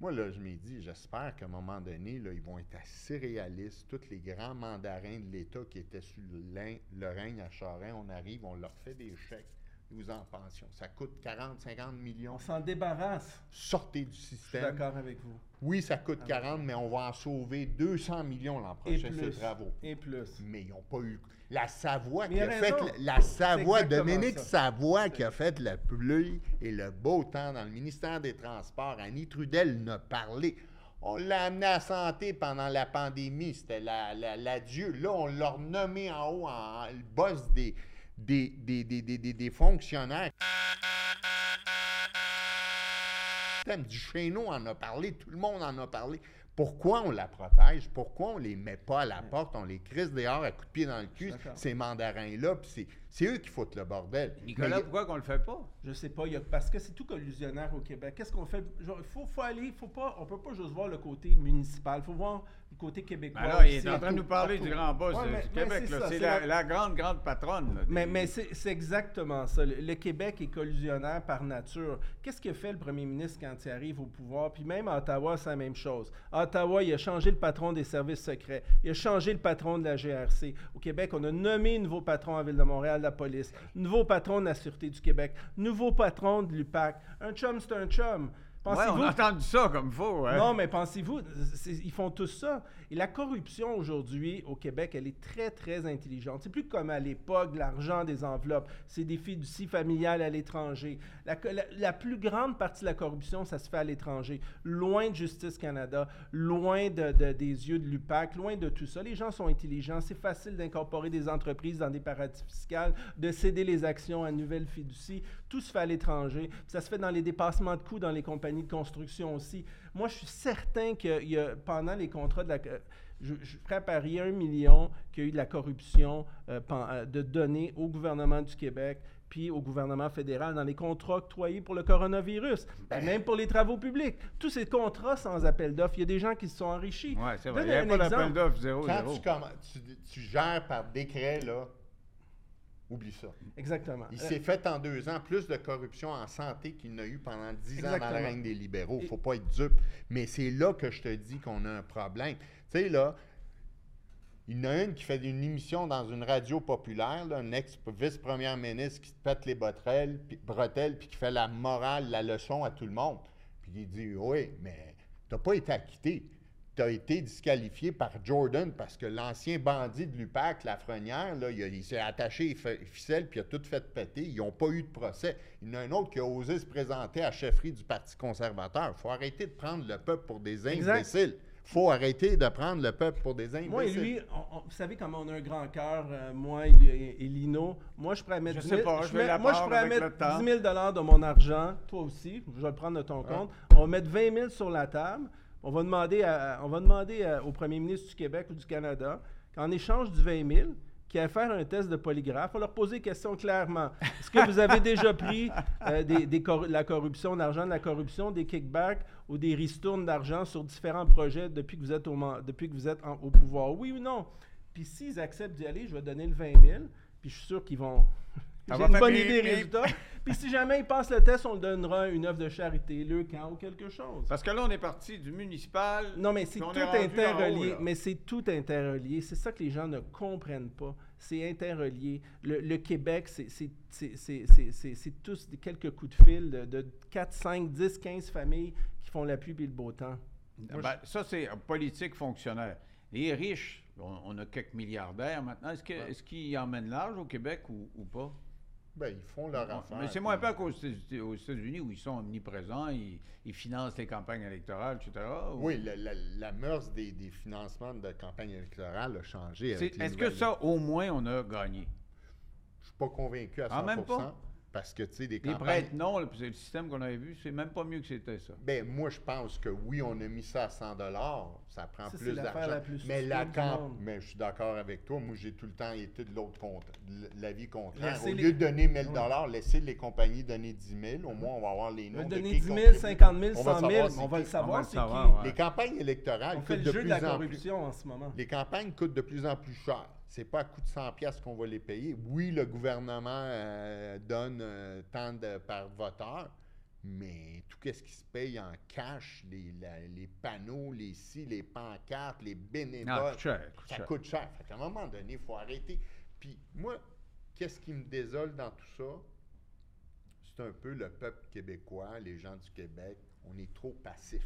B: Moi, là, je m'ai dit, j'espère qu'à un moment donné, là, ils vont être assez réalistes. Tous les grands mandarins de l'État qui étaient sous le, règne à Charest, on arrive, on leur fait des chèques vous en pension. Ça coûte 40, 50 millions.
C: On s'en débarrasse.
B: Sortez du système. Je suis
C: d'accord avec vous.
B: Oui, ça coûte 40, mais on va en sauver 200 millions l'an prochain, ces travaux.
C: Et plus.
B: Mais ils n'ont pas eu. La Savoie qui a fait. La Savoie, Dominique Savoie qui a fait la pluie et le beau temps dans le ministère des Transports. Annie Trudel n'a parlé. On l'a amené à santé pendant la pandémie. C'était l'adieu. La, Là, on l'a renommé en haut en, le boss des, des, des, des, des, des fonctionnaires. Du Chéneau en a parlé, tout le monde en a parlé. Pourquoi on la protège? Pourquoi on les met pas à la porte? On les crisse dehors à coups de pied dans le cul, ces mandarins-là, puis c'est eux qui foutent le bordel.
A: Nicolas, pourquoi qu'on le fait pas?
C: Je sais pas, parce que c'est tout collusionnaire au Québec. Qu'est-ce qu'on fait? Il faut, faut, aller, faut pas, on peut pas juste voir le côté municipal, il faut voir le côté québécois.
A: Alors, ben il est en train de nous parler du grand boss du Québec. C'est la, grande, grande patronne.
C: mais, mais c'est exactement ça. Le, Québec est collusionnaire par nature. Qu'est-ce que fait le premier ministre quand il arrive au pouvoir? Puis même à Ottawa, c'est la même chose. À Ottawa, il a changé le patron des services secrets. Il a changé le patron de la GRC. Au Québec, on a nommé un nouveau patron à Ville de Montréal la police, nouveau patron de la Sûreté du Québec, nouveau patron de l'UPAC. Un chum, c'est un chum.
A: Ouais, on a entendu ça comme faux. Hein?
C: Non, mais pensez-vous, ils font tout ça. Et la corruption aujourd'hui au Québec, elle est très, très intelligente. C'est plus comme à l'époque, l'argent des enveloppes. C'est des fiducies familiales à l'étranger. La, plus grande partie de la corruption, ça se fait à l'étranger. Loin de Justice Canada, loin de, des yeux de l'UPAC, loin de tout ça. Les gens sont intelligents. C'est facile d'incorporer des entreprises dans des paradis fiscaux, de céder les actions à nouvelles fiducies. Tout se fait à l'étranger. Ça se fait dans les dépassements de coûts dans les compagnies de construction aussi. Moi, je suis certain que y a, pendant les contrats de la... Je, je ferais parier un million qu'il y a eu de la corruption euh, euh, de données au gouvernement du Québec puis au gouvernement fédéral dans les contrats octroyés pour le coronavirus, ben. même pour les travaux publics. Tous ces contrats sans appel d'offres, il y a des gens qui se sont enrichis.
A: Oui, c'est vrai. Il n'y a pas d'appel d'offres, zéro,
B: Quand Tu, tu, gères par décret, là, Oublie ça.
C: Exactement.
B: Il s'est fait en deux ans plus de corruption en santé qu'il n'a eu pendant dix ans dans la règne des libéraux. Il ne faut pas être dupe. Mais c'est là que je te dis qu'on a un problème. Tu sais, là, il y en a une qui fait une émission dans une radio populaire, un ex-vice-première ministre qui se pète les bretelles, puis, bretelles, puis qui fait la morale, la leçon à tout le monde. Puis il dit Oui, mais tu n'as pas été acquitté a été disqualifié par Jordan parce que l'ancien bandit de l'UPAC, Lafrenière, là, il, s'est attaché les ficelles puis il a tout fait péter. Ils n'ont pas eu de procès. Il y en a un autre qui a osé se présenter à la chefferie du Parti conservateur. Il faut arrêter de prendre le peuple pour des imbéciles. Il faut arrêter de prendre le peuple pour des imbéciles.
C: Moi et lui, vous savez comment on a un grand cœur, euh, moi et, Lino. Moi, je pourrais mettre, je 10, 000, moi, je pourrais mettre 10 000 de mon argent. Toi aussi, je vais le prendre de ton compte. On va mettre 20 000 sur la table. On va demander, on va demander au premier ministre du Québec ou du Canada qu'en échange du 20 000, qui a faire un test de polygraphe, on leur poser des questions clairement. Est-ce que vous avez déjà pris euh, la corruption, l'argent de la corruption, des kickbacks ou des ristournes d'argent sur différents projets depuis que vous êtes au, depuis que vous êtes au pouvoir? Oui ou non? Puis s'ils acceptent d'y aller, je vais donner le 20 000, puis je suis sûr qu'ils vont,
A: Ça
C: J'ai
A: va
C: une bonne idée résultat. Puis si jamais il passe le test, on le donnera une œuvre de charité, le camp ou quelque chose.
A: Parce que là, on est parti du municipal.
C: Non, mais c'est
A: puis on
C: tout
A: est rendu en
C: interrelié.
A: haut, là.
C: mais c'est tout interrelié. C'est ça que les gens ne comprennent pas. C'est interrelié. Le, le Québec, c'est- c'est- c'est c'est- c'est- c'est- c'est tous des- quelques coups de fil de, de 4, 5, 10, 15 familles qui font la pluie et le beau temps. Moi,
A: Ben, ça, c'est euh, politique fonctionnaire. Les riches, on, on a quelques milliardaires maintenant. Est-ce que-
B: Ouais.
A: est-ce qu'ils emmènent l'âge au Québec ou, ou pas?
B: Ben, ils font leur affaire.
A: Mais c'est moins peur qu'aux États- aux États-Unis où ils sont omniprésents, ils, ils financent les campagnes électorales, etc. ou-
B: Oui, la, la, la mœurs des, des financements de campagne électorale a changé.
A: Est-ce que ça, au moins, on a gagné?
B: Je suis pas convaincu à 100
A: Ah, même pas?
B: Parce que, tu sais, des
A: Les
B: campagnes...
A: prêtres, non, là, puis c'est le système qu'on avait vu, c'est même pas mieux que c'était ça.
B: Ben, moi, je pense que oui, on a mis ça à 100 ça prend
C: Ça,
B: plus d'argent.
C: la plus
B: Mais la camp... Mais je suis d'accord avec toi. Moi, j'ai tout le temps été de l'autre côté, de l'avis contraire.
C: Laissez
B: Au
C: les-
B: lieu de donner 1000
C: Ouais.
B: laissez les compagnies donner 10 000. Au moins, on va avoir les
C: On
B: noms
C: va
B: de
C: donner
B: qui
C: 10 000,
B: contribue.
C: 50 000,
B: On va
C: 100 000.
B: savoir c'est
C: On va le savoir,
A: va
C: c'est
A: le savoir,
C: qui.
A: ouais.
B: Les campagnes électorales
C: On fait
B: coûtent
C: le
B: de
C: jeu de
B: plus
C: la
B: en plus...
C: corruption en ce moment.
B: Les campagnes coûtent de plus en plus cher. C'est pas à coût de 100 pièces qu'on va les payer. Oui, le gouvernement euh, donne euh, tant de par voteur, mais tout ce qui se paye en cash, les, la- les panneaux, les ci, les pancartes, les bénévoles,
A: coûte cher, coûte
B: ça
A: cher.
B: coûte cher. Fait qu'à un moment donné, il faut arrêter. Puis moi, qu'est-ce qui me désole dans tout ça? C'est un peu le peuple québécois, les gens du Québec. On est trop passifs.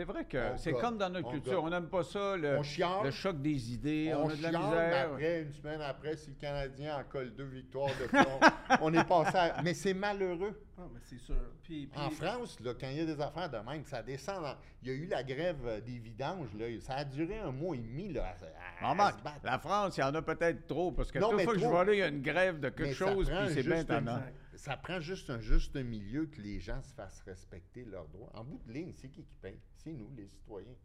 A: C'est vrai que c'est comme dans notre
B: on
A: culture. On n'aime pas ça, le,
B: On chiale.
A: le choc des idées, on,
B: on
A: a de la
B: chiale, mais
A: misère.
B: après, une semaine après, si le Canadien en colle deux victoires de front, on est passé à... Mais c'est malheureux.
C: Ah, mais c'est sûr. Puis, puis-
B: En France, là, quand il y a des affaires de même, ça descend. dans- Il y a eu la grève euh, des vidanges. Là. Ça a duré un mois et demi là, à, à- à
A: Remarque,
B: se battre.
A: la France, il y en a peut-être trop, parce que
B: Non,
A: toute fois que je vois là, il y a une grève de quelque
B: Mais
A: chose, puis c'est bien
B: Ça prend juste un juste milieu que les gens se fassent respecter leurs droits. En bout de ligne, c'est qui qui paye? C'est nous, les citoyens.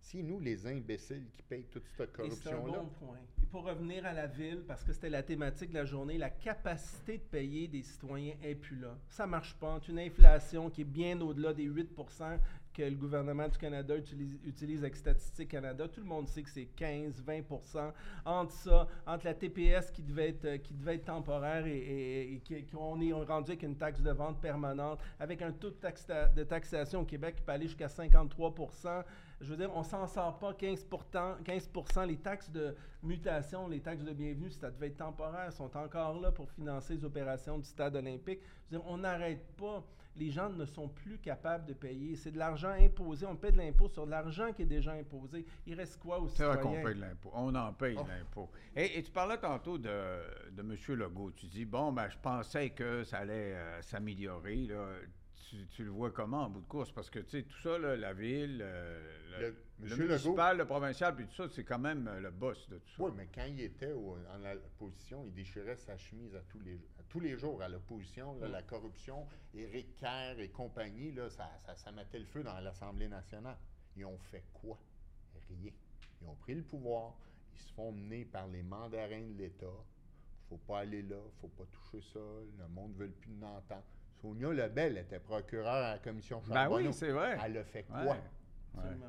B: C'est nous, les imbéciles, qui payent toute cette
C: Et c'est un
B: corruption-là.
C: bon point. Et pour revenir à la ville, parce que c'était la thématique de la journée, la capacité de payer des citoyens là. Ça marche pas. C'est une inflation qui est bien au-delà des 8 que le gouvernement du Canada utilise, utilise avec Statistique Canada. Tout le monde sait que c'est 15-20 Entre ça, entre la TPS qui devait être, euh, qui devait être temporaire et, et- et qu'on est rendu avec une taxe de vente permanente, avec un taux de, taxa- de taxation au Québec qui peut aller jusqu'à 53 je veux dire, on s'en sort pas 15 15 Les taxes de mutation, les taxes de bienvenue, ça devait être temporaire, sont encore là pour financer les opérations du stade olympique. Je veux dire, on n'arrête pas. Les gens ne sont plus capables de payer. C'est de l'argent imposé. On paie de l'impôt sur de l'argent qui est déjà imposé. Il reste quoi aux
A: C'est vrai qu'on
C: citoyens?
A: paye de l'impôt. On en paye
B: Oh.
A: de l'impôt. Et, et tu parlais tantôt de, de M. Legault. Tu dis, bon, ben, je pensais que ça allait euh, s'améliorer. là. Tu, tu le vois comment en bout de course? Parce que, tu sais, tout ça, là, la ville, euh, le,
B: Le-
A: le
B: Monsieur Legault-
A: municipal, le provincial, puis tout ça, c'est quand même euh, le boss de tout ça.
B: Oui, mais quand il était au- en opposition, il déchirait sa chemise à tous les, à tous les jours à l'opposition. là, La corruption, Éric Kerr et compagnie, là, ça, ça, ça mettait le feu dans l'Assemblée nationale. Ils ont fait quoi? Rien. Ils ont pris le pouvoir. Ils se font mener par les mandarins de l'État. faut pas aller là, faut pas toucher ça. Le monde ne veut plus l'entendre. Sonia Lebel était procureure à la commission
A: Ben
B: Charbonneau.
A: oui, c'est vrai.
B: Elle a fait quoi?
A: Ouais.
C: Absolument.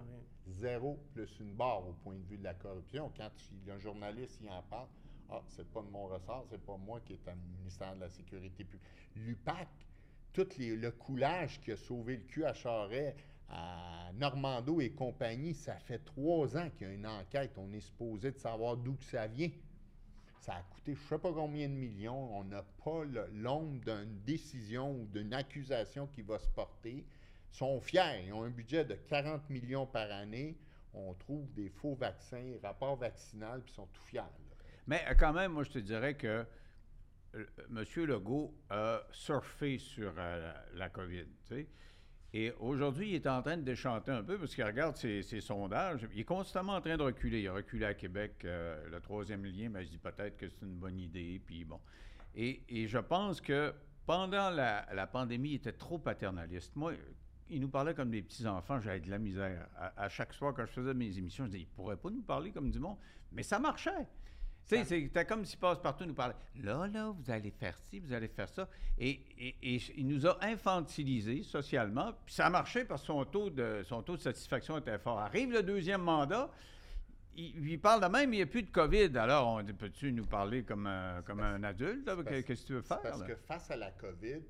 B: Zéro plus une barre au point de vue de la corruption. Quand il y a un journaliste qui en parle, ah, c'est pas de mon ressort, c'est pas moi qui est au ministère de la Sécurité publique. L'UPAC, tout le coulage qui a sauvé le cul à Charret, à Normando et compagnie, ça fait trois ans qu'il y a une enquête. On est supposé de savoir d'où que ça vient. Ça a coûté je ne sais pas combien de millions. On n'a pas l'ombre d'une décision ou d'une accusation qui va se porter. Ils sont fiers. Ils ont un budget de 40 millions par année. On trouve des faux vaccins, rapports vaccinal, puis ils sont tout fiers.
A: Mais euh, quand même, moi, je te dirais que euh, M. Legault a surfé sur euh, la, COVID. tu sais. Et aujourd'hui, il est en train de déchanter un peu parce qu'il regarde ses, sondages. Il est constamment en train de reculer. Il a reculé à Québec, le troisième lien, mais je dis peut-être que c'est une bonne idée. Puis bon. Et, je pense que pendant la, la pandémie, il était trop paternaliste. Moi, il nous parlait comme des petits-enfants, j'avais de la misère. À, à chaque soir, quand je faisais mes émissions, je disais, il ne pourrait pas nous parler comme du monde. Mais ça marchait. Tu sais, c'était comme s'il passe-partout nous parlait. Là, là, vous allez faire ci, vous allez faire ça. Et, et- et il nous a infantilisés socialement. Puis ça a marché parce que son taux de, son taux de satisfaction était fort. Arrive le deuxième mandat, il, il parle de même, il n'y a plus de COVID. Alors, on dit, peux-tu nous parler comme, un- comme
B: parce-
A: un adulte? Qu'est-ce que tu veux faire?
B: Parce
A: là?
B: que face à la COVID,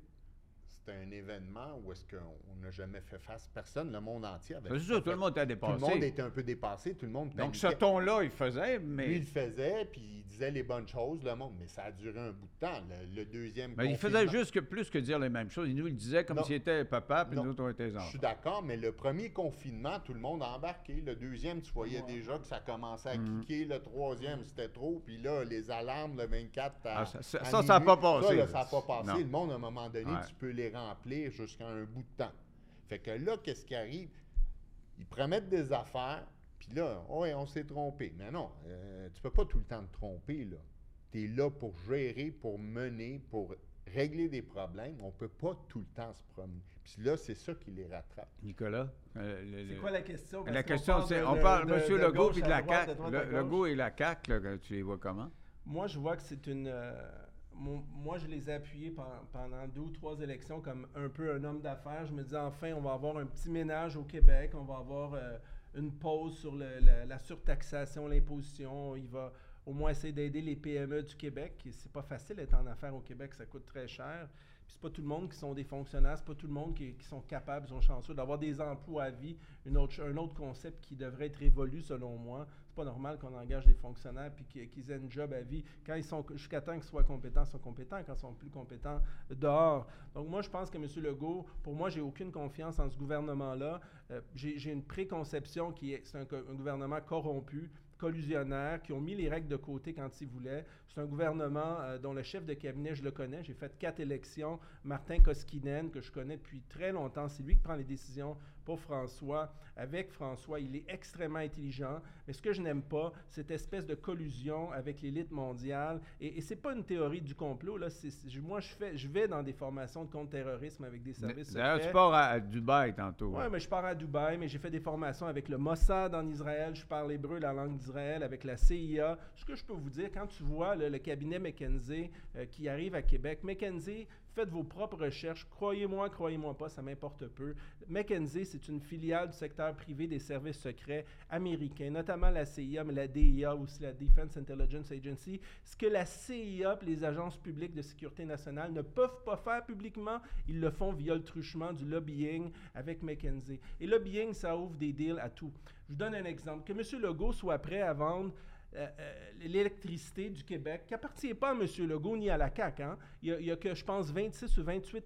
B: c'était un événement où est-ce qu'on n'a jamais fait face, personne, le monde entier avait
A: C'est tout le monde était
B: Tout le monde
A: dépassé.
B: était un peu dépassé, tout le monde
A: Donc, ce ton-là, il faisait,
B: Lui,
A: mais,
B: il faisait, puis il disait les bonnes choses, le monde. Mais ça a duré un bout de temps. Le, le deuxième
A: mais il faisait juste que plus que dire les mêmes choses. Il nous le disait comme s'il était papa, puis nous autres, on était les
B: Je
A: enfants.
B: suis d'accord, mais le premier confinement, tout le monde a embarqué. Le deuxième, tu voyais
C: Ouais.
B: déjà que ça commençait à
A: Mhm.
B: cliquer. Le troisième, c'était trop. Puis là, les alarmes, le 24 à,
A: Ah, ça- ça-
B: à
A: ça, ça a
B: minuit,
A: pas passé,
B: Ça, n'a pas passé.
A: Non.
B: Le monde, à un moment donné,
A: Ouais.
B: tu peux les remplir jusqu'à un bout de temps. Fait que là, qu'est-ce qui arrive? Ils promettent des affaires, puis là, ouais, on s'est trompé. Mais non, euh, tu peux pas tout le temps te tromper, là. Tu es là pour gérer, pour mener, pour régler des problèmes. On peut pas tout le temps se promener. Puis là, c'est ça qui les rattrape.
A: Nicolas? euh,
C: C'est quoi la question? Parce
A: La question, c'est, on parle
C: de-
A: M.
C: de
A: Legault et de la CAQ. Legault et la CAQ, là, tu les vois comment?
C: Moi, je vois que c'est une. euh, moi, je les ai appuyés pen- pendant deux ou trois élections comme un peu un homme d'affaires. Je me disais, enfin, on va avoir un petit ménage au Québec. On va avoir euh, une pause sur la, surtaxation, l'imposition. Il va au moins essayer d'aider les PME du Québec. C'est pas facile d'être en affaires au Québec, ça coûte très cher. Puis c'est pas tout le monde qui sont des fonctionnaires, c'est pas tout le monde qui, sont capables, sont chanceux d'avoir des emplois à vie. Une autre, un autre concept qui devrait être évolué selon moi. C'est pas normal qu'on engage des fonctionnaires puis qu'ils aient une job à vie. Quand ils sont jusqu'à temps qu'ils soient compétents, ils sont compétents. Quand ils sont plus compétents, dehors. Donc moi, je pense que M. Legault, pour moi, j'ai aucune confiance en ce gouvernement-là. Euh, j'ai une préconception qui est c'est un gouvernement corrompu collusionnaires, qui ont mis les règles de côté quand ils voulaient. C'est un gouvernement euh, dont le chef de cabinet, je le connais. J'ai fait quatre élections. Martin Koskinen, que je connais depuis très longtemps, c'est lui qui prend les décisions pour François. Avec François, il est extrêmement intelligent. Mais ce que je n'aime pas, cette espèce de collusion avec l'élite mondiale. Et, et c'est pas une théorie du complot. Là. Moi, je, fais, je vais dans des formations de contre-terrorisme avec des services
A: D'ailleurs,
C: secrets.
A: tu pars à, à Dubaï tantôt.
C: Oui,
A: hein.
C: mais je pars à Dubaï, mais j'ai fait des formations avec le Mossad en Israël. Je parle hébreu, la langue d'Israël, avec la CIA. Ce que je peux vous dire, quand tu vois là, le cabinet McKenzie euh, qui arrive à Québec, McKenzie, faites vos propres recherches. Croyez-moi, croyez-moi pas, ça m'importe peu. McKenzie, c'est une filiale du secteur privé des services secrets américains, notamment la CIA, mais la DIA aussi, la Defense Intelligence Agency. Ce que la CIA et les agences publiques de sécurité nationale ne peuvent pas faire publiquement, ils le font via le truchement du lobbying avec McKenzie. Et lobbying, ça ouvre des deals à tout. Je vous donne un exemple. Que M. Legault soit prêt à vendre euh, euh, l'électricité du Québec, qui appartient pas à M. Legault ni à la CAQ. hein. Il, y a, il y a que, je pense, 26 ou 28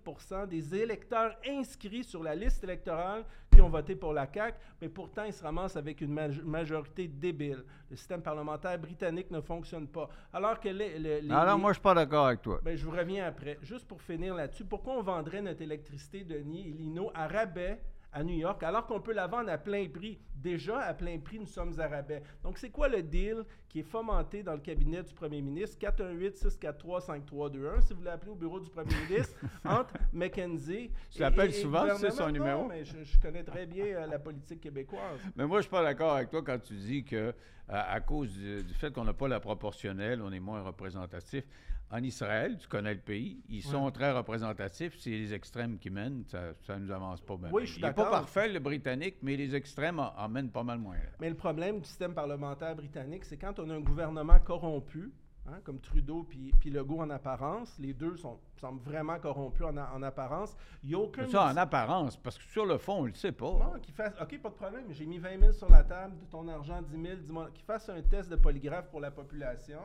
C: des électeurs inscrits sur la liste électorale qui ont voté pour la CAQ, mais pourtant, ils se ramassent avec une maj- majorité débile. Le système parlementaire britannique ne fonctionne pas. Alors que les... les- les-
A: Alors, moi, je suis pas d'accord avec toi.
C: ben, je vous reviens après. Juste pour finir là-dessus, pourquoi on vendrait notre électricité, Denis et Lino, à rabais à New York, alors qu'on peut la vendre à plein prix? Déjà, à plein prix, nous sommes à rabais. Donc, c'est quoi le deal qui est fomenté dans le cabinet du premier ministre? 418-643-5321, si vous l'appelez au bureau du premier ministre, entre McKenzie...
A: Tu
C: et-
A: l'appelles souvent, sais son
C: gouvernement?
A: numéro?
C: Non, mais je, je connais très bien euh, la politique québécoise.
A: Mais moi, je suis pas d'accord avec toi quand tu dis que euh, à cause du, du fait qu'on n'a pas la proportionnelle, on est moins représentatif. En Israël, tu connais le pays, ils sont très représentatifs. C'est les extrêmes qui mènent, ça ne nous avance pas bien.
C: Oui, je suis
A: Il n'est pas
C: d'accord.
A: parfait, le Britannique, mais les extrêmes en, en mènent pas mal moins. là.
C: Mais le problème du système parlementaire britannique, c'est quand on a un gouvernement corrompu, hein, comme Trudeau puis, puis Legault en apparence, les deux sont, semblent vraiment corrompus en, apparence, il n'y a aucun...
A: Ça, en apparence, parce que sur le fond, on le sait pas.
C: Non, qu'il fasse, OK, pas de problème, j'ai mis 20 000 sur la table, de ton argent 10 000, dis-moi, qu'il fasse un test de polygraphe pour la population,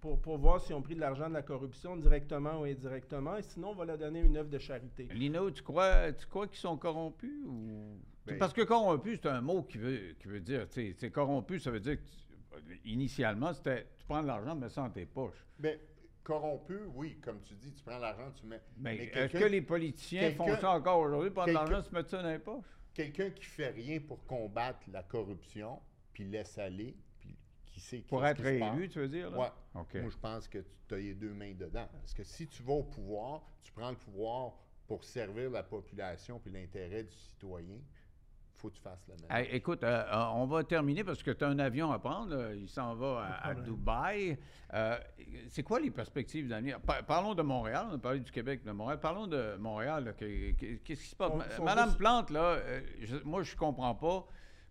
C: pour, pour voir s'ils ont pris de l'argent de la corruption directement ou indirectement, et sinon, on va leur donner une œuvre de charité.
A: Lino, tu crois, tu crois qu'ils sont corrompus ou...
B: Ben-
A: Parce que corrompu, c'est un mot qui veut, qui veut dire, tu sais, tu sais, corrompu, ça veut dire que tu- initialement, c'était tu prends de l'argent, mets ça dans tes poches.
B: Mais corrompu, oui, comme tu dis, tu prends l'argent, tu mets.
A: Mais,
B: mais
A: est-ce que les politiciens font ça encore aujourd'hui, prendre de l'argent, se mettre ça dans les poches?
B: Quelqu'un qui fait rien pour combattre la corruption, puis laisse aller, qui sait
A: Pour être réélu, tu veux dire? Là?
B: Ouais.
A: OK.
B: Moi, je pense que tu as les deux mains dedans. Parce que si tu vas au pouvoir, tu prends le pouvoir pour servir la population puis l'intérêt du citoyen, faut que tu fasses la même.
A: Hey, écoute, euh, euh, on va terminer parce que tu as un avion à prendre. là. Il s'en va à, à Dubaï. Euh, c'est quoi les perspectives d'avenir? Pa- parlons de Montréal. On a parlé du Québec, de Montréal. Parlons de Montréal. Qu'est-ce qui se passe? Madame
C: juste-
A: Plante, là, euh, je- moi, je comprends pas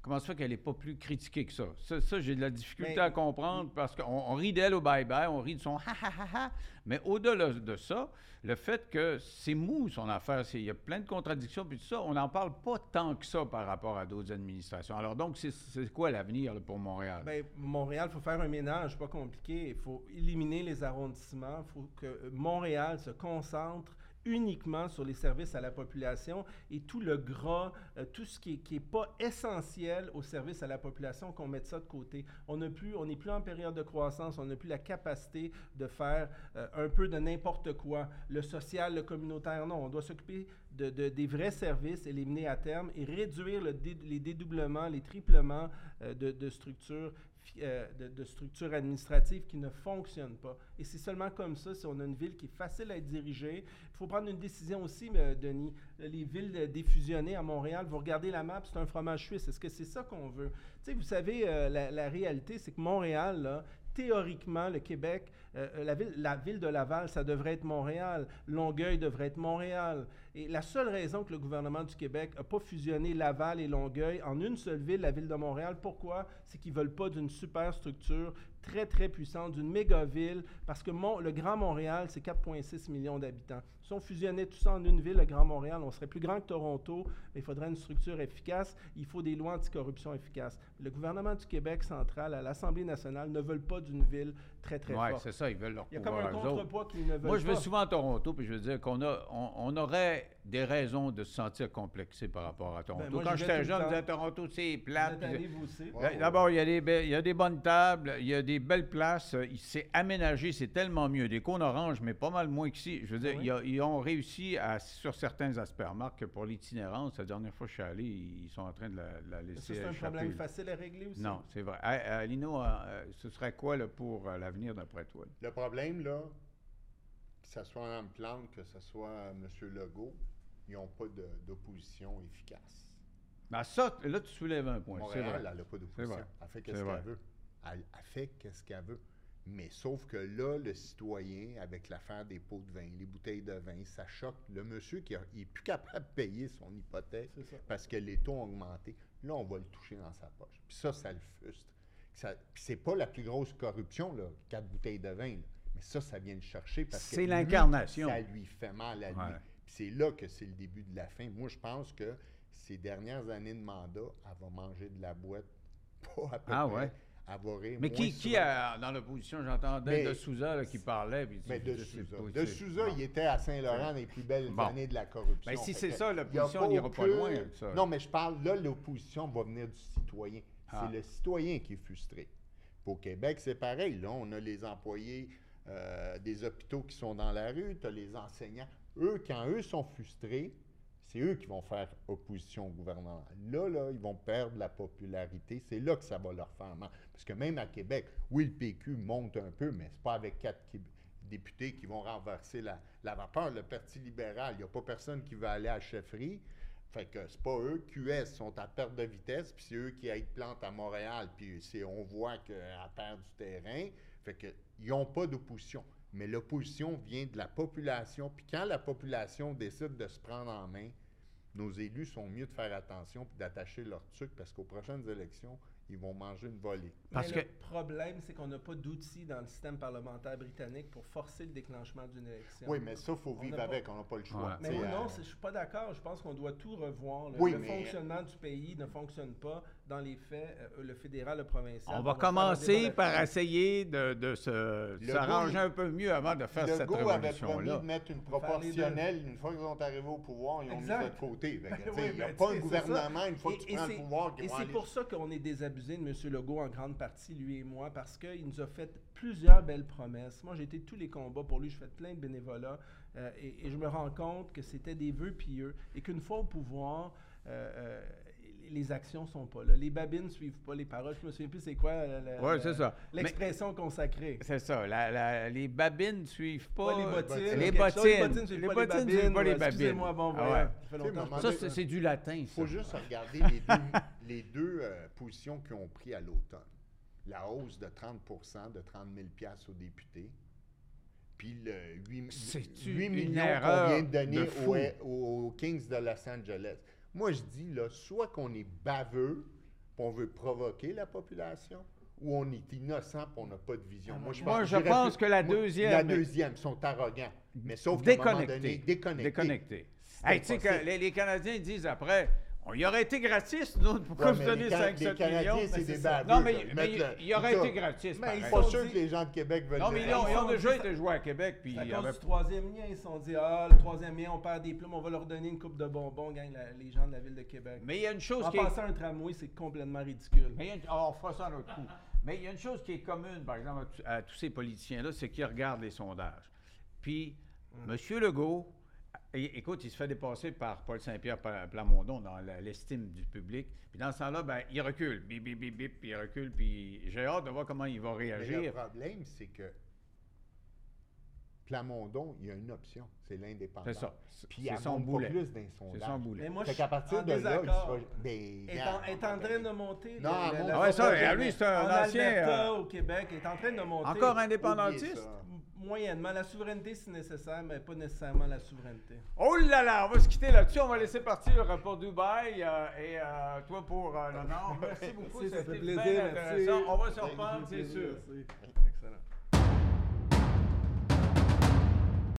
A: comment ça fait qu'elle n'est pas plus critiquée que ça? Ça, ça, j'ai de la difficulté
C: Mais-
A: à comprendre parce qu'on on rit d'elle au bye-bye, on rit de son ha ha ha ha. Mais au-delà de ça, le fait que c'est mou son affaire, il y a plein de contradictions, puis tout ça, on n'en parle pas tant que ça par rapport à d'autres administrations. Alors donc, c'est- quoi l'avenir pour Montréal?
C: Ben, Montréal, il faut faire un ménage, pas compliqué. Il faut éliminer les arrondissements. Il faut que Montréal se concentre uniquement sur les services à la population et tout le gras, euh, tout ce qui n'est pas essentiel aux services à la population, qu'on mette ça de côté. On n'a plus, n'est plus en période de croissance, on n'a plus la capacité de faire euh, un peu de n'importe quoi. Le social, le communautaire, non. On doit s'occuper de, de- des vrais services, éliminer à terme et réduire les dédoublements, les triplements euh, de, structures euh, de, structures administratives qui ne fonctionnent pas. Et c'est seulement comme ça, si on a une ville qui est facile à dirigée. Il faut prendre une décision aussi, mais, Denis. Les villes euh, défusionnées à Montréal, vous regardez la map, c'est un fromage suisse. Est-ce que c'est ça qu'on veut? Vous savez, euh, la, réalité, c'est que Montréal, théoriquement, le Québec, euh, euh, la, ville, la ville de Laval, ça devrait être Montréal. Longueuil devrait être Montréal. Et la seule raison que le gouvernement du Québec n'a pas fusionné Laval et Longueuil en une seule ville, la ville de Montréal, pourquoi? C'est qu'ils ne veulent pas d'une super structure très, très puissante, d'une méga ville, parce que le Grand Montréal, c'est 4,6 millions d'habitants. Si on fusionnait tout ça en une ville, le Grand Montréal, on serait plus grand que Toronto, mais il faudrait une structure efficace, il faut des lois anticorruption efficaces. Le gouvernement du Québec central, à l'Assemblée nationale, ne veulent pas d'une ville très, très
A: Oui,
C: forte.
A: c'est ça, ils veulent leur
C: Il y a comme un contrepoids qu'ils ne veulent
A: Moi, je
C: pas.
A: vais souvent à Toronto, puis je veux dire qu'on a, on, on aurait des raisons de se sentir complexé par rapport à Toronto.
C: Ben, moi,
A: Quand j'étais jeune, je disais Toronto, c'est plate. Ben, D'abord, il y, a des be- il y a des bonnes tables, il y a des belles places, il s'est aménagé, c'est tellement mieux. Des cônes oranges, mais pas mal moins qu'ici. Je veux dire,
C: Oui?
A: il y a- ils ont réussi à, sur certains aspects. Remarque que pour l'itinérance, la dernière fois que je suis allé, ils sont en train de la, la
C: Ça,
A: laisser
C: c'est un problème facile à régler aussi?
A: Non, c'est vrai. Ah, ah, Lino, euh, euh, ce serait quoi là, pour euh, l'avenir d'après toi?
B: Le problème, là, que ce soit Mme Plante, que ce soit M. Legault, ils n'ont pas d'opposition efficace.
A: Ben ça, là, tu soulèves un point.
B: Montréal,
A: vrai.
B: elle n'a pas d'opposition. Elle fait
A: vrai.
B: qu'elle veut. Elle, elle fait qu'est-ce qu'elle veut. Mais sauf que là, le citoyen, avec l'affaire des pots de vin, les bouteilles de vin, ça choque. Le monsieur qui n'est plus capable de payer son hypothèque parce que les taux ont augmenté, là, on va le toucher dans sa poche. Puis ça, ça le frustre. Ça, puis c'est pas la plus grosse corruption, là, quatre bouteilles de vin. là. Mais ça, ça vient le chercher parce que
A: C'est l'incarnation.
B: Ça lui fait mal à lui.
A: Ouais.
B: C'est là que c'est le début de la fin. Moi, je pense que ces dernières années de mandat, elle va manger de la boîte, pas à peu
A: Ah
B: près.
A: ouais?
B: Elle va rire
A: Mais qui, qui a, dans l'opposition, j'entendais
B: Mais-
A: de Souza là, qui parlait. puis
B: Mais de Souza. De Souza, il était à Saint-Laurent les plus belles
A: Bon.
B: années de la corruption.
A: Ben, si c'est ça, l'opposition n'ira pas loin avec ça.
B: Non, mais je parle, là, l'opposition va venir du citoyen.
A: Ah.
B: C'est le citoyen qui est frustré. Au Québec, c'est pareil. Là, on a les employés euh, des hôpitaux qui sont dans la rue, tu as les enseignants. Eux, quand eux sont frustrés, c'est eux qui vont faire opposition au gouvernement. Là, là, ils vont perdre la popularité. C'est là que ça va leur faire mal. Parce que même à Québec, oui, le PQ monte un peu, mais c'est pas avec quatre députés qui vont renverser la, la vapeur. Le Parti libéral, il n'y a pas personne qui veut aller à la chefferie. Fait que c'est pas eux. QS sont à perte de vitesse, puis c'est eux qui aident Plante à Montréal, puis on voit qu'elle perd du terrain. Fait que ils n'ont pas d'opposition. Mais l'opposition vient de la population. Puis quand la population décide de se prendre en main, nos élus sont mieux de faire attention puis d'attacher leur truc parce qu'aux prochaines élections, ils vont manger une volée.
A: Parce
C: Mais
A: que-
C: le problème, c'est qu'on n'a pas d'outils dans le système parlementaire britannique pour forcer le déclenchement d'une élection.
B: Oui, mais ça, il faut
C: On
B: vivre
C: pas-
B: avec, on n'a pas le choix.
A: Ouais.
C: Mais non,
B: euh,
C: je suis pas d'accord. Je pense qu'on doit tout revoir. Le,
B: Oui,
C: le
B: mais-
C: fonctionnement du pays ne fonctionne pas dans les faits, euh, le fédéral, le provincial.
A: On va commencer par essayer de, de se- s'arranger un peu mieux avant de faire cette
B: Legault avait promis
A: révolution-là.
B: de mettre une proportionnelle. Une fois qu'ils sont arrivés au pouvoir, ils ont
C: Exact.
B: mis ça de côté. Que, tu
C: Oui,
B: il n'y a
C: ben,
B: pas
C: tu
B: un gouvernement, une fois que
C: Et-
B: tu
C: et
B: prends le
C: c'est-
B: pouvoir, qui
C: Et c'est
B: aller-
C: pour ça qu'on est désabusé de M. Legault en grande partie, lui et moi, parce qu'il nous a fait plusieurs belles promesses. Moi, j'ai été tous les combats pour lui, je fais plein de bénévolat, euh, et, et je me rends compte que c'était des vœux pieux, et qu'une fois au pouvoir, euh, euh, les actions sont pas là. Les babines ne suivent pas les paroles. Je me souviens plus c'est quoi.
A: Mais
C: l'expression consacrée.
A: c'est ça. la- la- les babines ne suivent pas.
C: Pas les bottines.
A: Les bottines.
C: Les bottines ne suivent
A: Les
C: pas
A: bottines
C: les
A: suivent
C: babines.
A: pas les
C: ouais,
A: babines.
C: Excusez-moi, bon,
A: Ah ouais.
C: Ça
A: c'est du latin.
B: Il faut juste regarder les deux, les deux euh, positions qu'ils ont pris à l'automne. La hausse de 30% de 30 000 piastres aux députés, puis le 8,
A: C'est-tu
B: 8
A: une
B: millions qu'on vient de donner
A: de
B: aux, aux Kings de Los Angeles. Moi, je dis, là, soit qu'on est baveux, puis on veut provoquer la population, ou on est innocent puis on n'a pas de vision?
C: Ah,
B: moi, je,
A: moi,
B: pense-
A: je pense
B: plus-
A: que la
B: moi,
A: deuxième-
B: La deuxième, sont arrogants. Mais sauf qu'à un moment donné, déconnectés.
A: Déconnecté.
B: C'est
A: Hey, tu sais les, les Canadiens disent après, on y aurait été gratis, nous, pourquoi
B: Ouais,
A: vous donner
B: les Can-
A: 5
B: les
A: 7
B: Canadiens,
A: millions?
B: c'est
C: mais
B: des baveux.
A: Non, mais, il, aurait été gratis.
C: Mais ils.
B: Pas
C: sont
B: sûr
C: dit-
B: que les gens de Québec veulent
A: Non, mais ils ont, déjà été joués à Québec, puis
C: à cause
A: avait-
C: du troisième lien, ils se sont dit Ah, le troisième lien, on perd des plumes, on va leur donner une coupe de bonbons, gang, la- les gens de la ville de Québec.
A: Mais il y a une chose
C: en
A: qui est...
C: passant un tramway, c'est complètement ridicule.
A: Mais il y a une- oh, on fera ça un autre coup. Mais il y a une chose qui est commune, par exemple, à, tous ces politiciens-là, c'est qu'ils regardent les sondages. Puis,
C: Mm.
A: M. Legault, écoute, il se fait dépasser par Paul Saint-Pierre Pla- Plamondon dans l'estime du public. Puis dans ce temps-là, ben, il recule. Bip, bip, bip, bip, puis il recule. Puis j'ai hâte de voir comment il va
B: Mais le
A: réagir.
B: problème, c'est que Plamondon, il y a une option, c'est l'indépendance.
A: C'est ça.
B: Puis
A: C'est
B: il
A: son boulet.
B: plus d'un
A: C'est
B: sondage.
A: son boulet.
C: Mais moi, je
B: Fait
C: suis
B: qu'à partir
C: en
B: de là, il sera... Ben,
C: est, en,
B: regarde,
C: est en train de monter.
B: Non,
C: le- le-
A: Ah ouais, ça, à lui, c'est un
C: en
A: ancien...
C: Alberta,
A: euh,
C: au Québec, est en train de monter.
A: encore indépendantiste?
C: Moyennement. La souveraineté, c'est nécessaire, mais pas nécessairement la souveraineté.
A: Oh là là, on va se quitter là-dessus. On va laisser partir pour Dubaï euh, et euh, toi pour euh, le Nord. Merci beaucoup,
C: Merci, ça
A: c'était
C: fait plaisir,
A: bien
C: merci.
A: intéressant. On va se reprendre, c'est sûr.